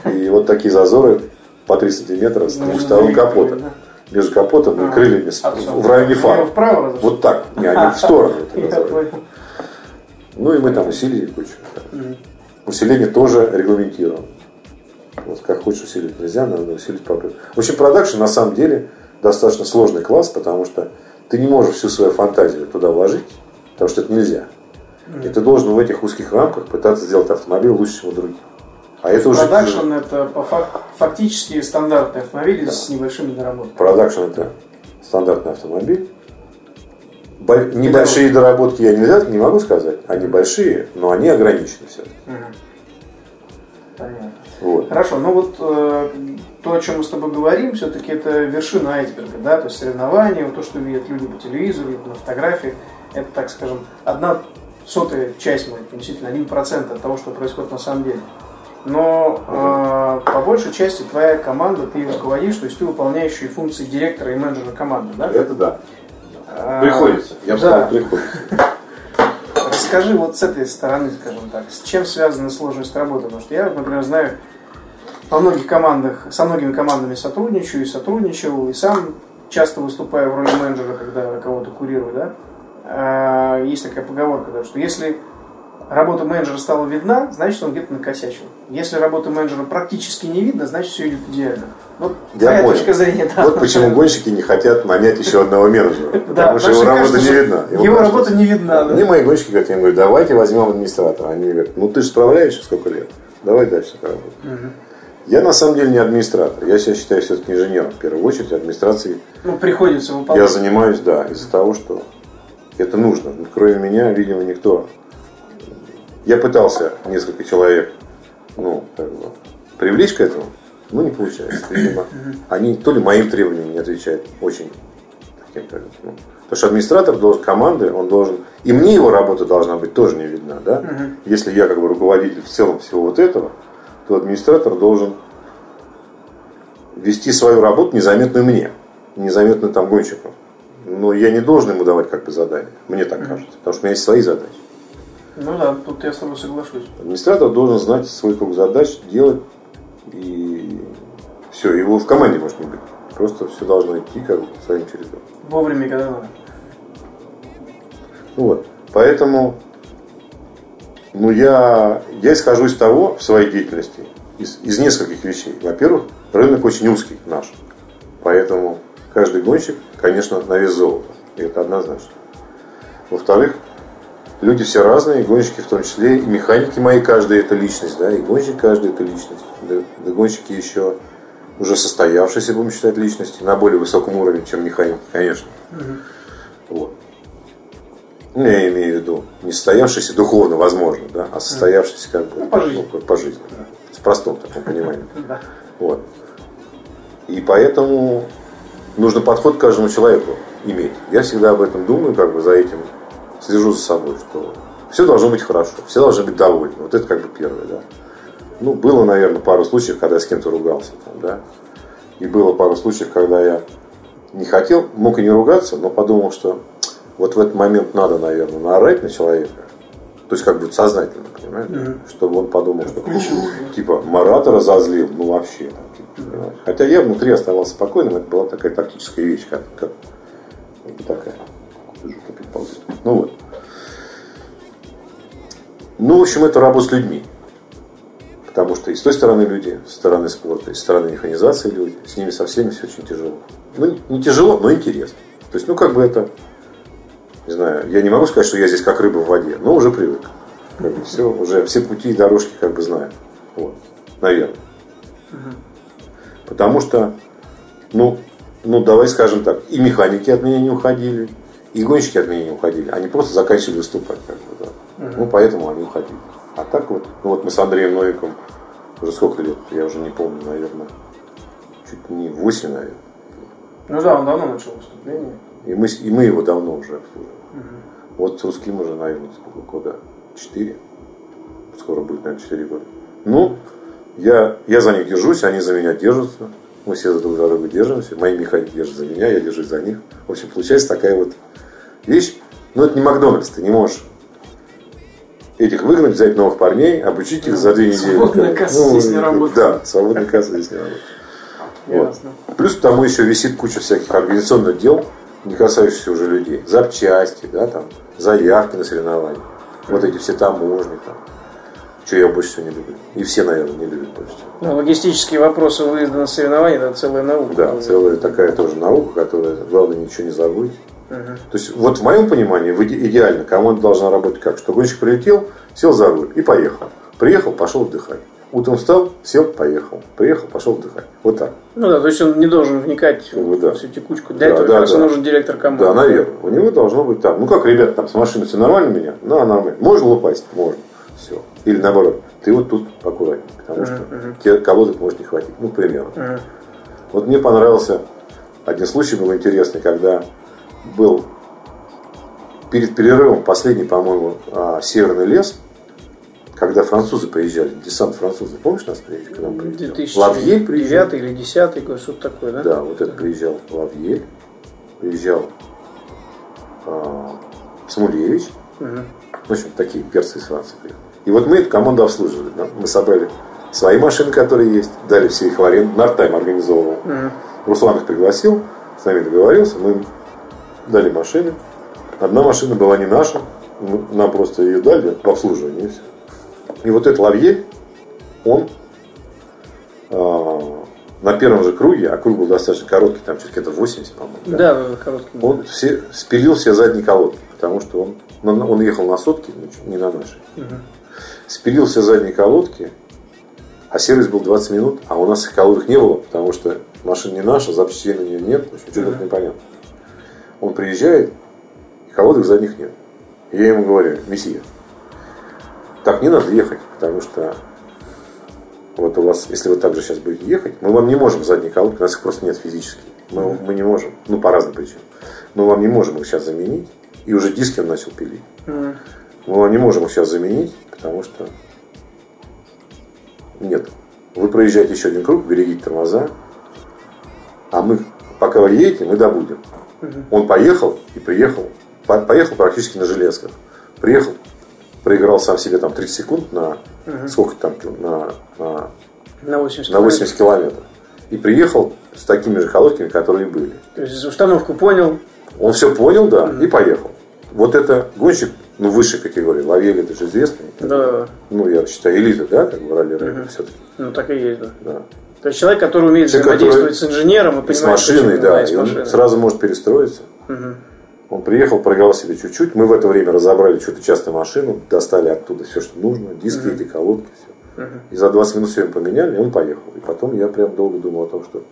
и вот такие зазоры по 3 сантиметра с двух Между сторон двигателями, капота. Между капотом и крыльями с- А, в районе фара. разошлись? Вот так. Не, они в понял. Ну и мы там усилили кучу. Усиление тоже регламентировано. Вот как хочешь усилить нельзя, надо усилить по В общем, продакшн на самом деле достаточно сложный класс, потому что ты не можешь всю свою фантазию туда вложить, потому что это нельзя. И ты должен в этих узких рамках пытаться сделать автомобиль лучше, чем у других. А это уже... Продакшн это по фак- фактически стандартный автомобиль с небольшими доработками. Продакшн это стандартный автомобиль. Боль- Небольшие доработки я нельзя, не могу сказать. Они большие, но они ограничены все-таки. Понятно. Вот. Хорошо, ну вот э, то, о чем мы с тобой говорим, все-таки это вершина айсберга, да, то есть соревнования, вот то, что видят люди по телевизору, на фотографиях, это, так скажем, одна сотая часть, может, действительно, один процент от того, что происходит на самом деле. Но э, по большей части твоя команда, ты руководишь, то есть ты выполняющий функции директора и менеджера команды, да? Это да. А, Приходится. Я бы да. сказал, приходится. Расскажи вот с этой стороны, скажем так, с чем связана сложность работы? Потому что я, например, знаю, во многих командах, со многими командами сотрудничаю и сотрудничал, и сам часто выступаю в роли менеджера, когда кого-то курирую, да? А, Есть такая поговорка, да, что если работа менеджера стала видна, значит он где-то накосячил. Если работа менеджера практически не видно, значит все идет идеально. Вот Я понял. точка зрения, да. Вот почему гонщики не хотят нанять еще одного менеджера. Потому что его работа не видна. Его работа не видна. Мне мои гонщики говорят, я говорю, давайте возьмем администратора. Они говорят, ну ты же справляешься сколько лет, давай дальше работать. Я на самом деле не администратор. Я себя считаю все-таки инженером. В первую очередь администрацией Ну, приходится я выполнять. занимаюсь, да, из-за того, что это нужно. Кроме меня, видимо, никто. Я пытался несколько человек, ну, как бы, привлечь к этому, но не получается. Видимо, они то ли моим требованиям не отвечают очень таким, как бы, ну, потому что администратор должен команды, он должен, и мне его работа должна быть тоже не видна, да? Если я как бы руководитель в целом всего вот этого, то администратор должен вести свою работу незаметную мне, незаметную там гонщикам. Но я не должен ему давать как бы задания. Мне так кажется. Потому что у меня есть свои задачи. Ну да, тут я с тобой соглашусь. Администратор должен знать свой круг задач, делать и все, его в команде может не быть. Просто все должно идти как бы своим чередом. Вовремя, когда надо. Ну вот. Поэтому ну, я, я исхожу из того в своей деятельности, из, из нескольких вещей. Во-первых, рынок очень узкий наш. Поэтому каждый гонщик, конечно, на вес золота. И это однозначно. Во-вторых, люди все разные, и гонщики в том числе, и механики мои, каждый это личность, да, и гонщик каждый это личность. Да, да гонщики еще уже состоявшиеся, будем считать, личности, на более высоком уровне, чем механики, конечно. Вот. Ну, я имею в виду не состоявшийся духовно, возможно, да, а состоявшийся как бы Ну, по жизни. ну, по жизни, да, в простом таком понимании. Вот. И поэтому нужно подход к каждому человеку иметь. Я всегда об этом думаю, как бы за этим слежу за собой, что все должно быть хорошо, все должны быть довольны. Вот это как бы первое, да. Ну, было, наверное, пару случаев, когда я с кем-то ругался, там, да. И было пару случаев, когда я не хотел, мог и не ругаться, но подумал, что вот в этот момент надо, наверное, наорать на человека. То есть как бы сознательно, понимаешь? Чтобы он подумал, что типа Марата разозлил, ну вообще. там, типа? Хотя я внутри оставался спокойным, это была такая тактическая вещь, как, как, как бы такая. Ну вот. Ну, в общем, это работа с людьми. Потому что и с той стороны люди, с стороны спорта, и с стороны механизации люди, с ними со всеми все очень тяжело. Ну, не тяжело, но интересно. То есть, ну, как бы это, не знаю, я не могу сказать, что я здесь как рыба в воде, но уже привык. Как бы все, уже все пути и дорожки как бы знаю. Вот, наверное. Потому что, ну, ну, давай скажем так, и механики от меня не уходили, и гонщики от меня не уходили. Они просто заканчивали выступать. Как бы, да. Ну, поэтому они уходили. А так вот, ну вот мы с Андреем Новиком уже сколько лет, я уже не помню, наверное, чуть не 8, наверное. Ну да, он давно начал выступление. И мы, и мы его давно уже обслуживаем. Вот с русским уже, наверное, сколько года? Четыре. Скоро будет, наверное, четыре года. Ну, я, я за них держусь, они за меня держатся. Мы все друг за друга держимся. Мои механики держат за меня, я держусь за них. В общем, получается такая вот вещь. Но это не Макдональдс, ты не можешь этих выгнать, взять новых парней, обучить их за две недели. Свободная касса Ну, здесь не работает. Да, свободная касса здесь не работает. Вот. Плюс к тому еще висит куча всяких организационных дел, не касающихся уже людей. Запчасти, да, там, заявки на соревнования. Вот эти все таможни там. Что я больше всего не люблю. И все, наверное, не любят больше всего. Ну, логистические вопросы выезда на соревнования, это целая наука. Да, целая такая тоже наука, которая, главное, ничего не забыть. То есть, вот в моем понимании, идеально, команда должна работать как? Что гонщик прилетел, сел за руль и поехал. Приехал, пошел отдыхать. Утром встал, сел, поехал. Приехал, пошел отдыхать. Вот так. Ну да, то есть он не должен вникать Ну, в да. всю текучку. Для Да, этого да, как раз да. нужен директор команды. Да, наверное. У него должно быть так. Ну как, ребята, там с машины все нормально меня? Да, нормально. Можно упасть? Можно. Все. Или наоборот, ты вот тут аккуратнее, потому что тебе кого-то может не хватить. Ну, к примеру. Вот мне понравился один случай был интересный, когда был перед перерывом последний, по-моему, а, Северный лес, когда французы приезжали, десант французов, помнишь нас приезжали? К нам приезжал? 2009 Лавье приезжал. или 10 год, что-то такое, да? Да, вот это приезжал Лавье, приезжал а, Смулевич, Мгм. в общем, такие перцы из Франции приехали. И вот мы эту команду обслуживали. Мы собрали свои машины, которые есть, дали все их в аренду. Нартайм организовывал. Мгм. Руслан их пригласил, с нами договорился, мы им дали машины. Одна машина была не наша, нам просто ее дали в обслуживание и все. И вот этот Лавье, он а, на первом же круге, а круг был достаточно короткий, там чуть где-то 80, по-моему. Да, короткий. Он все, спилил все задние колодки, потому что он, он, ехал на сотке, не на нашей. Спилил все задние колодки, а сервис был 20 минут, а у нас их колодок не было, потому что машина не наша, запчастей на нее нет, в общем, что-то непонятно. Он приезжает, и колодок задних нет. Я ему говорю, месье, так не надо ехать, потому что вот у вас, если вы так же сейчас будете ехать, мы вам не можем задние колодки, у нас их просто нет физически. Мы, мы не можем, ну по разным причинам. Мы вам не можем их сейчас заменить, и уже диски он начал пилить. Мгм. Мы вам не можем их сейчас заменить, потому что нет. Вы проезжаете еще один круг, берегите тормоза, а мы, пока вы едете, мы добудем. Он поехал и приехал, по- поехал практически на железках. Приехал, проиграл сам себе там 30 секунд на сколько там на, на, На 80 на 80 километров. И приехал с такими же колодками, которые были. То есть установку понял. Он все понял, да, и поехал. Вот это гонщик, ну, высшей категории. Лавель, это же известный. Да, Ну, я считаю, элита, да, как бы ралли рейдер все-таки. ну так и есть, да. Да. То есть человек, который умеет Человек, взаимодействовать который с инженером и И с понимает, машиной, да, и с и он сразу может перестроиться. Мгм. Он приехал, проиграл себе чуть-чуть. Мы в это время разобрали что-то часто машину, достали оттуда все, что нужно, диски, эти колодки, все. И за 20 минут все им поменяли, и он поехал. И потом я прям долго думал о том, что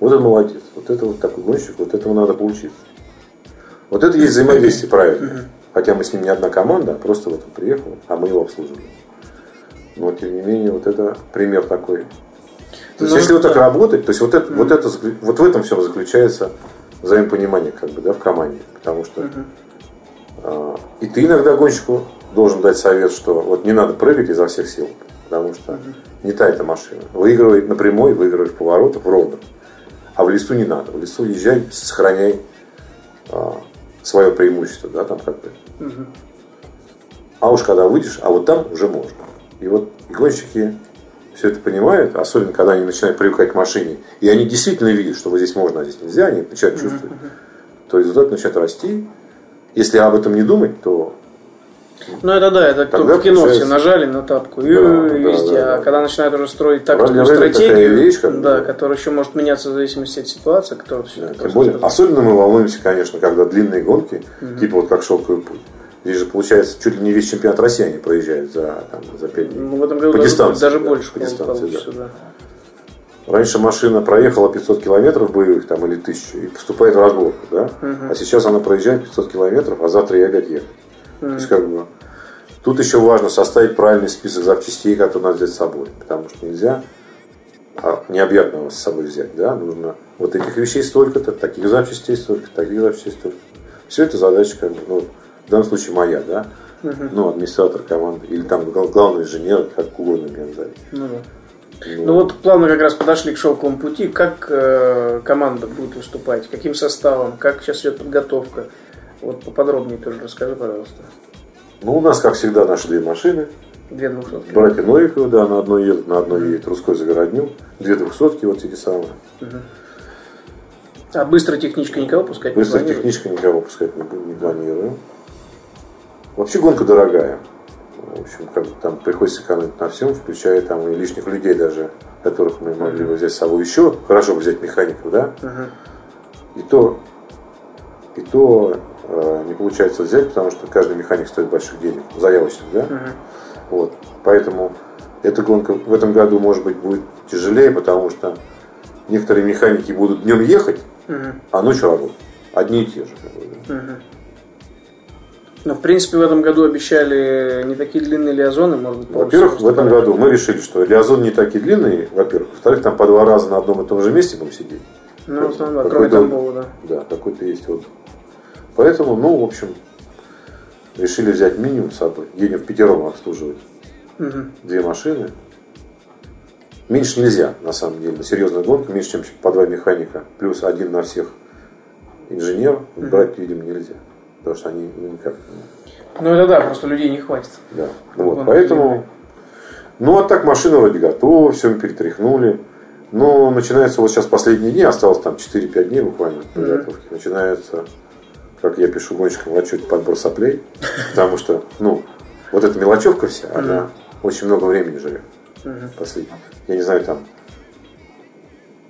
вот это молодец, вот это вот такой гонщик, вот этому надо поучиться. Вот это есть взаимодействие правильное. Хотя мы с ним не одна команда, а просто вот он приехал, а мы его обслуживали. Но тем не менее, вот это пример такой. То есть, Ну, если вот так да. работать, то есть вот это, вот это вот в этом все заключается взаимопонимание, как бы, да, в команде. Потому что а, и ты иногда гонщику должен дать совет, что вот не надо прыгать изо всех сил, потому что не та эта машина. Выигрывает на прямой, выигрывает в поворотах, в ровных. А в лесу не надо. В лесу езжай, сохраняй а, свое преимущество, да, там как бы. А уж когда выйдешь, а вот там уже можно. И вот и гонщики все это понимают, особенно когда они начинают привыкать к машине, и они действительно видят, что вот здесь можно, а здесь нельзя, они начинают чувствовать, то результат начинает расти. Если об этом не думать, то Ну это да, это как Тогда в кино получается- все нажали на тапку и, Да, и да, везде. да, а да. когда начинают уже строить тактику, стратегию, вещь, как да, да. которая еще может меняться в зависимости от ситуации, которая ты Да, тем более, особенно мы волнуемся, конечно, когда длинные гонки, типа вот как шелковый путь. Здесь же получается чуть ли не весь чемпионат России они проезжают за, там, за 5 дней. Ну, в этом году По дистанции, даже да, больше по дистанции, да. Раньше машина проехала 500 километров боевых там, или 1000 и поступает в разборку, да? А сейчас она проезжает 500 километров, а завтра ей опять ехать. То есть как бы тут еще важно составить правильный список запчастей, которые надо взять с собой, потому что нельзя а, необъятного с собой взять, да? Нужно вот этих вещей столько-то, таких запчастей столько, таких запчастей столько. Все это задача, как бы, ну, в данном случае моя, да? Ну, администратор команды, или там гла- главный инженер, как угодно меня назовите. Ну, да. Ну вот плавно как раз подошли к шелковому пути. Как э, команда будет выступать? Каким составом? Как сейчас идет подготовка? Вот поподробнее тоже расскажи, пожалуйста. Ну, у нас, как всегда, наши две машины. Две двухсотки. Братья Новиковы, да, на одной едут, на одной едет Русской Загородню. Две двухсотки, вот эти самые. А быстро техничка никого пускать не Быстрая планирует? техничка никого пускать не, не планируем. Вообще гонка дорогая. В общем, как бы там приходится экономить на всем, включая там и лишних людей даже, которых мы могли бы взять с собой еще. Хорошо бы взять механиков, да? И то, и то э, не получается взять, потому что каждый механик стоит больших денег, заявочных, да? Вот. Поэтому эта гонка в этом году, может быть, будет тяжелее, потому что некоторые механики будут днем ехать, а ночью работать. Одни и те же. как бы, да. Ну, в принципе, в этом году обещали не такие длинные лиазоны, может быть, Во-первых, в этом году мы решили, что лиазон не такие длинные, во-первых. Во-вторых, там по два раза на одном и том же месте будем сидеть. Ну, в основном, да, Какой-то- кроме Тамбова, да. Да, какой-то есть вот. Поэтому, ну, в общем, решили взять минимум с собой. Едем в пятером обслуживать. Мгм. Две машины. Меньше нельзя, на самом деле. На серьезную гонку меньше, чем по два механика. Плюс один на всех инженер. Брать, видимо, нельзя. Потому что они ну, никак Ну это да, просто людей не хватит. Да. Ну, вот, поэтому. Ну, а так машина вроде готова, все мы перетряхнули. Но начинается вот сейчас последние дни, осталось там 4-5 дней буквально подготовки. Начинается, как я пишу гонщикам в отчете, подбор соплей. Потому что, ну, вот эта мелочевка вся, она очень много времени жрет. Последний. Я не знаю, там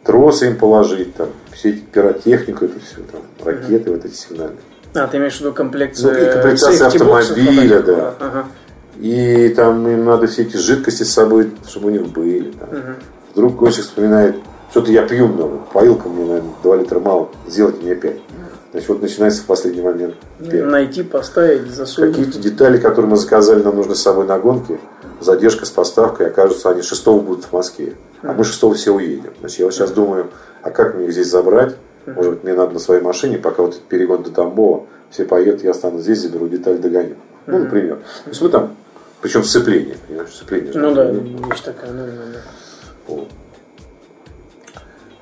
тросы им положить, там, все эти пиротехнику, это все, там, ракеты вот эти сигнальные. А, ты имеешь в виду комплекцию Ну, и комплектация автомобиля, да. Ага. И там им надо все эти жидкости с собой, чтобы у них были. там. Вдруг гонщик вспоминает, что-то я пью много, поилка мне, наверное, 2 литра мало, сделайте мне 5. Значит, вот начинается в последний момент 5. Найти, поставить, засунуть. Какие-то детали, которые мы заказали, нам нужно с собой на гонке, задержка с поставкой, окажется, они 6 будут в Москве. А мы 6 все уедем. Значит, я вот сейчас думаю, а как мне их здесь забрать? Может быть, мне надо на своей машине, пока вот этот перегон до Тамбова, все поедут, я останусь здесь, заберу деталь, догоню. Ну, например. То есть мы там, причем сцепление, понимаешь, сцепление. Ну да, вещь такая, ну, ну, да. Вот.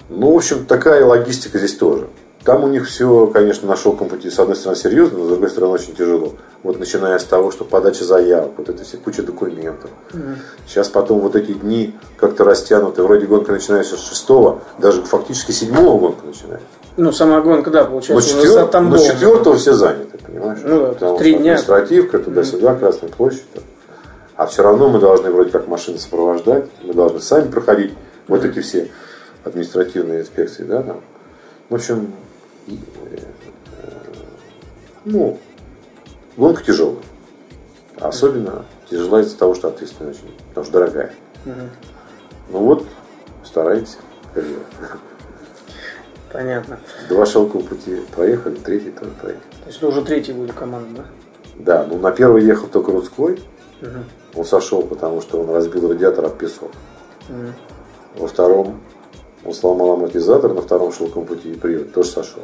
Ну, в общем, такая логистика здесь тоже. Там у них все, конечно, на шелком пути, с одной стороны, серьезно, но с другой стороны, очень тяжело. Вот начиная с того, что подача заявок, вот это все куча документов. Сейчас потом вот эти дни как-то растянуты. Вроде гонка начинается с шестого, даже фактически седьмого гонка начинается. Ну, сама гонка, да, Но, получается, уже четвер- но четвертого все заняты, понимаешь? Ну да, Потому три дня. административка, туда-сюда, Красная площадь. там. А все равно мы должны вроде как машины сопровождать, мы должны сами проходить вот эти все административные инспекции, да, там. В общем, ну, гонка тяжелая. Особенно тяжела из-за того, что ответственная очень, потому что дорогая. Ну вот, стараемся. Понятно. Два шелковых пути проехали, третий тоже проехали. То есть это уже третий будет команда, да? Да, ну на первый ехал только Рудской. Он сошел, потому что он разбил радиатор от песок. Во втором он сломал амортизатор, на втором шелковом пути и привод тоже сошел.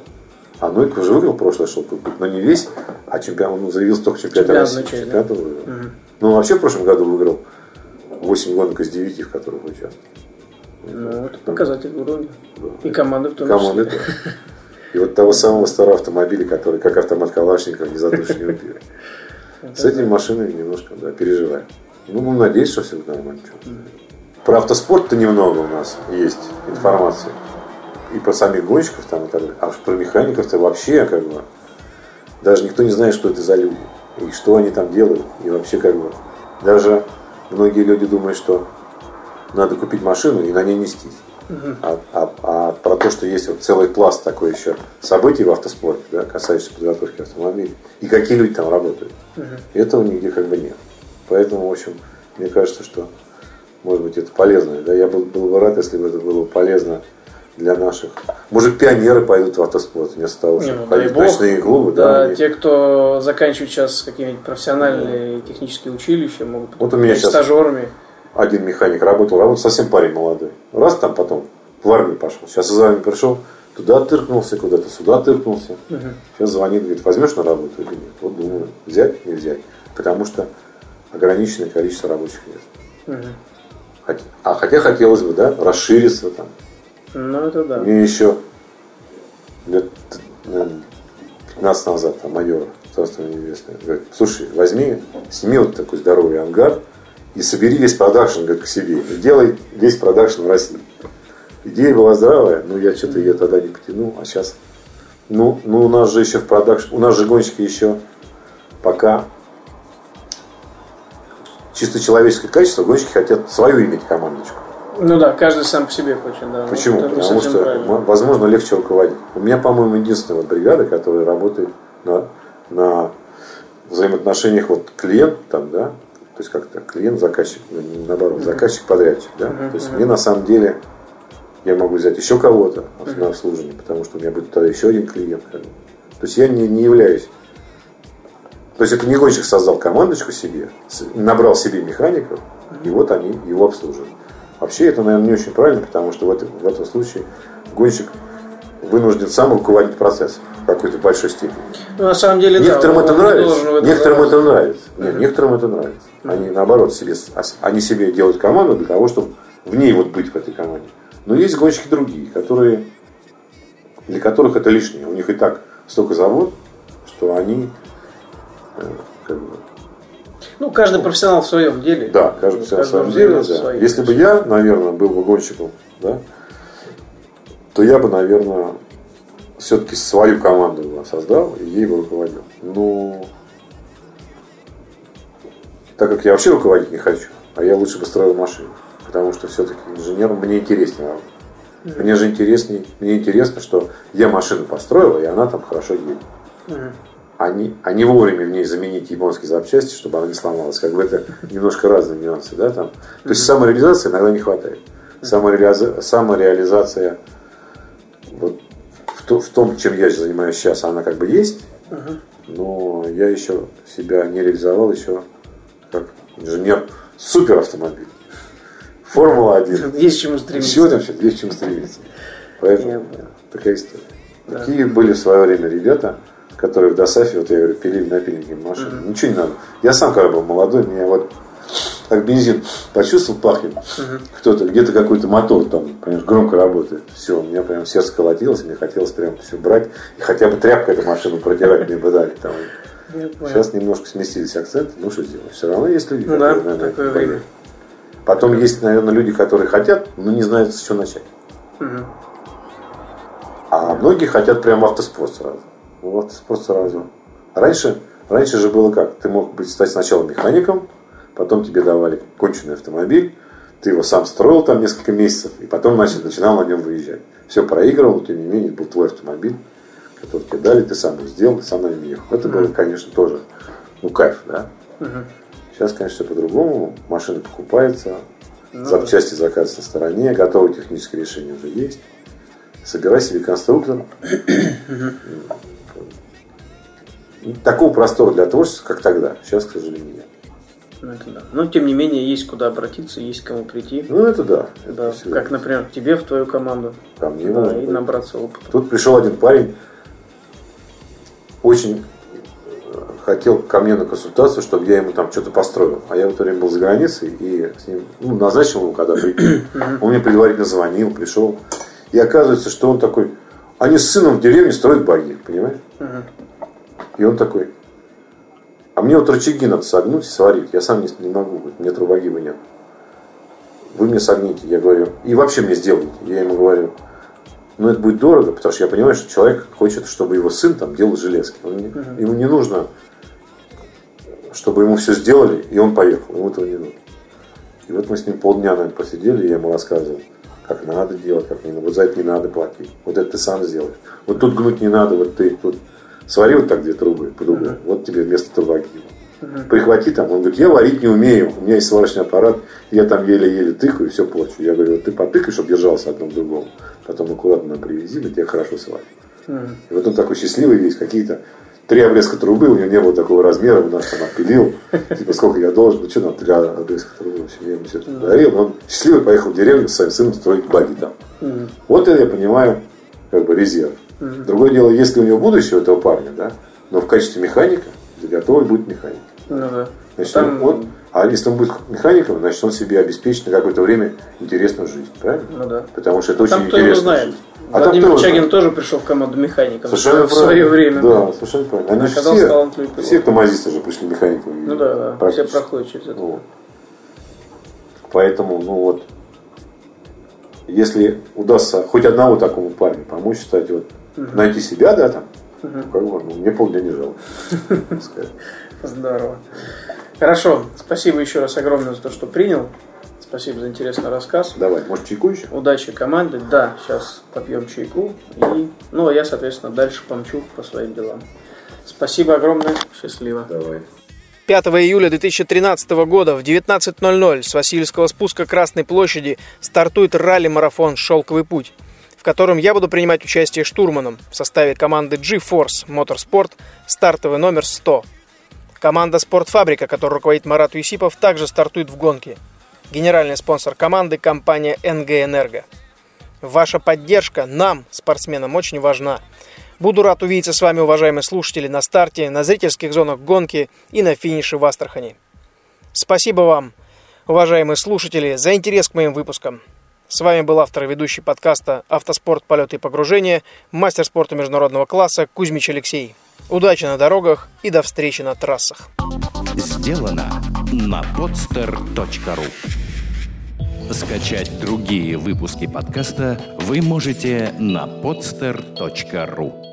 А Нойк уже выиграл прошлый шелковый путь, но не весь, а чемпион, он заявился только чемпионат Чемпионатную России. часть, да? Чемпионат он выиграл. Ну, он вообще в прошлом году выиграл 8 гонок из 9, в которых участвовал. Ну, это показатель уровня. И команды в том Команды числе. тоже. И вот того самого старого автомобиля, который как автомат Калашников не задушь, не убьет. С этими машинами немножко да, переживаем. Ну, мы надеемся, что все будет нормально. Про автоспорт-то немного у нас есть информации. И про самих гонщиков там и так далее. А уж про механиков-то вообще как бы даже никто не знает, что это за люди. И что они там делают. И вообще как бы даже многие люди думают, что надо купить машину и на ней нестись. А, а- а про то, что есть вот целый пласт такой еще событий в автоспорте, да, касающихся подготовки автомобилей, и какие люди там работают. Этого нигде как бы нет. Поэтому, в общем, мне кажется, что может быть это полезно. Да? Я был, был бы рад, если бы это было полезно для наших. Может, пионеры пойдут в автоспорт вместо того, Не, чтобы ну, дай ходить в бог. ночные клубы. Да, Да, они- те, кто заканчивает сейчас какие-нибудь профессиональные технические училища, могут Вот у меня сейчас- стажерами. один механик работал, работал совсем парень молодой. Раз там потом в армию пошел. Сейчас из армии пришел, туда тыркнулся, куда-то сюда тыркнулся. Сейчас звонит, говорит, возьмешь на работу или нет? Вот думаю, взять, не взять. Потому что ограниченное количество рабочих мест. Хот- А хотя хотелось бы, да, расшириться там. Ну, это да. Мне еще лет наверное, 15 назад там майор, царство небесное, говорит, слушай, возьми, сними вот такой здоровый ангар и собери весь продакшн, говорит, к себе. И делай весь продакшн в России. Идея была здравая, но я что-то ее тогда не потянул, а сейчас... Ну, ну, у нас же еще в продакшн, у нас же гонщики еще пока чисто человеческое качество, гонщики хотят свою иметь командочку. Ну да, каждый сам по себе хочет, да. Почему? Это Потому что, правильно. возможно, легче руководить. У меня, по-моему, единственная вот бригада, которая работает на, на взаимоотношениях вот клиент там, да, то есть как-то клиент, заказчик, наоборот, заказчик, подрядчик, да. То есть мне на самом деле я могу взять еще кого-то на обслуживание, потому что у меня будет тогда еще один клиент. То есть я не, не являюсь то есть это не гонщик создал командочку себе, набрал себе механиков, и вот они его обслуживают. Вообще это, наверное, не очень правильно, потому что в этом, в этом случае гонщик вынужден сам руководить процессом. в какой-то большой степени. Ну, на самом деле, некоторым да, это нравится, некоторым это нравится. Нет, некоторым это нравится. Они наоборот себе, они себе делают команду для того, чтобы в ней вот быть в этой команде. Но есть гонщики другие, которые для которых это лишнее. У них и так столько завод, что они как бы, Ну, каждый профессионал в своем деле. да, каждый в своем деле. да. своим. Если бы я, наверное, был бы гонщиком, да, то я бы, наверное, все-таки свою команду создал и ей бы руководил. Но так как я вообще руководить не хочу, а я лучше бы строил машину, потому что все-таки инженером мне интереснее. Мне же интересней, мне интересно, что я машину построил, и она там хорошо едет. А не, а не вовремя в ней заменить японские запчасти, чтобы она не сломалась. Как бы это немножко разные нюансы, да, там. То есть самореализации иногда не хватает. Самореализа- самореализация вот в, то- в том, чем я занимаюсь сейчас, она как бы есть, но я еще себя не реализовал еще как инженер суперавтомобиля. Формула-1. Есть к чему стремиться. Еще там есть к чему стремиться. Поэтому такая история. Такие были в свое время ребята, которые в Досафе, вот я говорю, пилили напильники машины. Ничего не надо. Я сам, когда был молодой, меня вот как бензин почувствовал, пахнет. Кто-то, где-то какой-то мотор там, понимаешь, громко работает. Все, у меня прям сердце колотилось, мне хотелось прям все брать. И хотя бы тряпкой эту машину протирать мне бы дали. Там. Сейчас немножко сместились акценты, ну что сделать. Все равно есть люди, Ну да, которые, наверное, такое болеют. время. Потом есть, наверное, люди, которые хотят, но не знают, с чего начать. Мгм. А многие хотят прям автоспорт сразу. Ну, в автоспорт сразу. Раньше, раньше же было как? Ты мог быть стать сначала механиком, потом тебе давали конченый автомобиль, ты его сам строил там несколько месяцев, и потом начал, начинал на нем выезжать. Все проигрывал, но тем не менее был твой автомобиль, который тебе дали, ты сам его сделал, ты сам на нем ехал. Это было, конечно, тоже ну, кайф, да? Сейчас, конечно, все по-другому. Машина покупается, запчасти заказываются на стороне, готовые технические решения уже есть. Собирай себе конструктор. Такого простора для творчества, как тогда, сейчас, к сожалению, нет. Ну, это да. Но, тем не менее, есть куда обратиться, есть к кому прийти. Ну, это да. это Да, всегда как, например, к тебе в твою команду. ко мне Да, и быть. набраться опыта. Тут пришел один парень, очень э, хотел ко мне на консультацию, чтобы я ему там что-то построил. А я в это время был за границей и с ним ну, назначил ему, когда прийти. Он мне предварительно звонил, пришел. И оказывается, что он такой, они с сыном в деревне строят баги, понимаешь? И он такой, а мне вот рычаги надо согнуть и сварить. Я сам не, не могу, говорит, меня трубогиба нет. Вы мне согните, я говорю, и вообще мне сделайте. Я ему говорю, ну это будет дорого, потому что я понимаю, что человек хочет, чтобы его сын там делал железки. Он не- Ему не нужно, чтобы ему все сделали, и он поехал. Ему этого не нужно. И вот мы с ним полдня, наверное, посидели, и я ему рассказывал, как надо делать, как не надо. Вот за это не надо платить. Вот это ты сам сделаешь. Вот тут гнуть не надо, вот ты тут свари вот так две трубы под углом. Вот тебе вместо трубогива. Прихвати там. Он говорит, я варить не умею. У меня есть сварочный аппарат. Я там еле-еле тыкаю и все плачу. Я говорю, вот ты потыкай, чтобы держался одно к другому. Потом аккуратно привези, мы тебя хорошо сварим. И вот он такой счастливый весь. Какие-то три обрезка трубы. У него не было такого размера. Он нас там отпилил. Типа, сколько я должен. Ну, что нам три обрезка трубы. В общем, я ему все это подарил. Он счастливый поехал в деревню с своим сыном строить баги там. Вот это я понимаю, как бы резерв. Другое дело, если у него будущее у этого парня, да, но в качестве механика, готовый будет механик. Ну да. Значит, Там- он, а если он будет механиком, значит, он себе обеспечит на какое-то время интересную жизнь, правильно? Ну да. Потому что это очень кто знает. жизнь. А Владимир Чагин тоже пришел в команду механиком Совершенно в свое время. Да, совершенно правильно. Они все, талантливый все томазисты же пришли механиками. Ну да, да. Все проходят через это. Вот. Поэтому, ну вот, если удастся хоть одного такому парню помочь, кстати, вот, найти себя, да, там, ну, как бы, ну, мне полдня не жалко. Здорово. Хорошо. Спасибо еще раз огромное за то, что принял. Спасибо за интересный рассказ. Давай, может, чайку еще? Удачи команде. Да, сейчас попьем чайку. И, ну, а я, соответственно, дальше помчу по своим делам. Спасибо огромное. Счастливо. Давай. 5 июля 2013 года в 19.00 с Васильевского спуска Красной площади стартует ралли-марафон «Шелковый путь», в котором я буду принимать участие штурманом в составе команды G-Force Motorsport, стартовый номер 100. Команда «Спортфабрика», которой руководит Марат Юсипов, также стартует в гонке. Генеральный спонсор команды – компания «НГ Энерго». Ваша поддержка нам, спортсменам, очень важна. Буду рад увидеться с вами, уважаемые слушатели, на старте, на зрительских зонах гонки и на финише в Астрахани. Спасибо вам, уважаемые слушатели, за интерес к моим выпускам. С вами был автор и ведущий подкаста «Автоспорт. Полеты и погружения», мастер спорта международного класса Кузьмич Алексей. Удачи на дорогах и до встречи на трассах. Сделано на podster.ru Скачать другие выпуски подкаста вы можете на podster.ru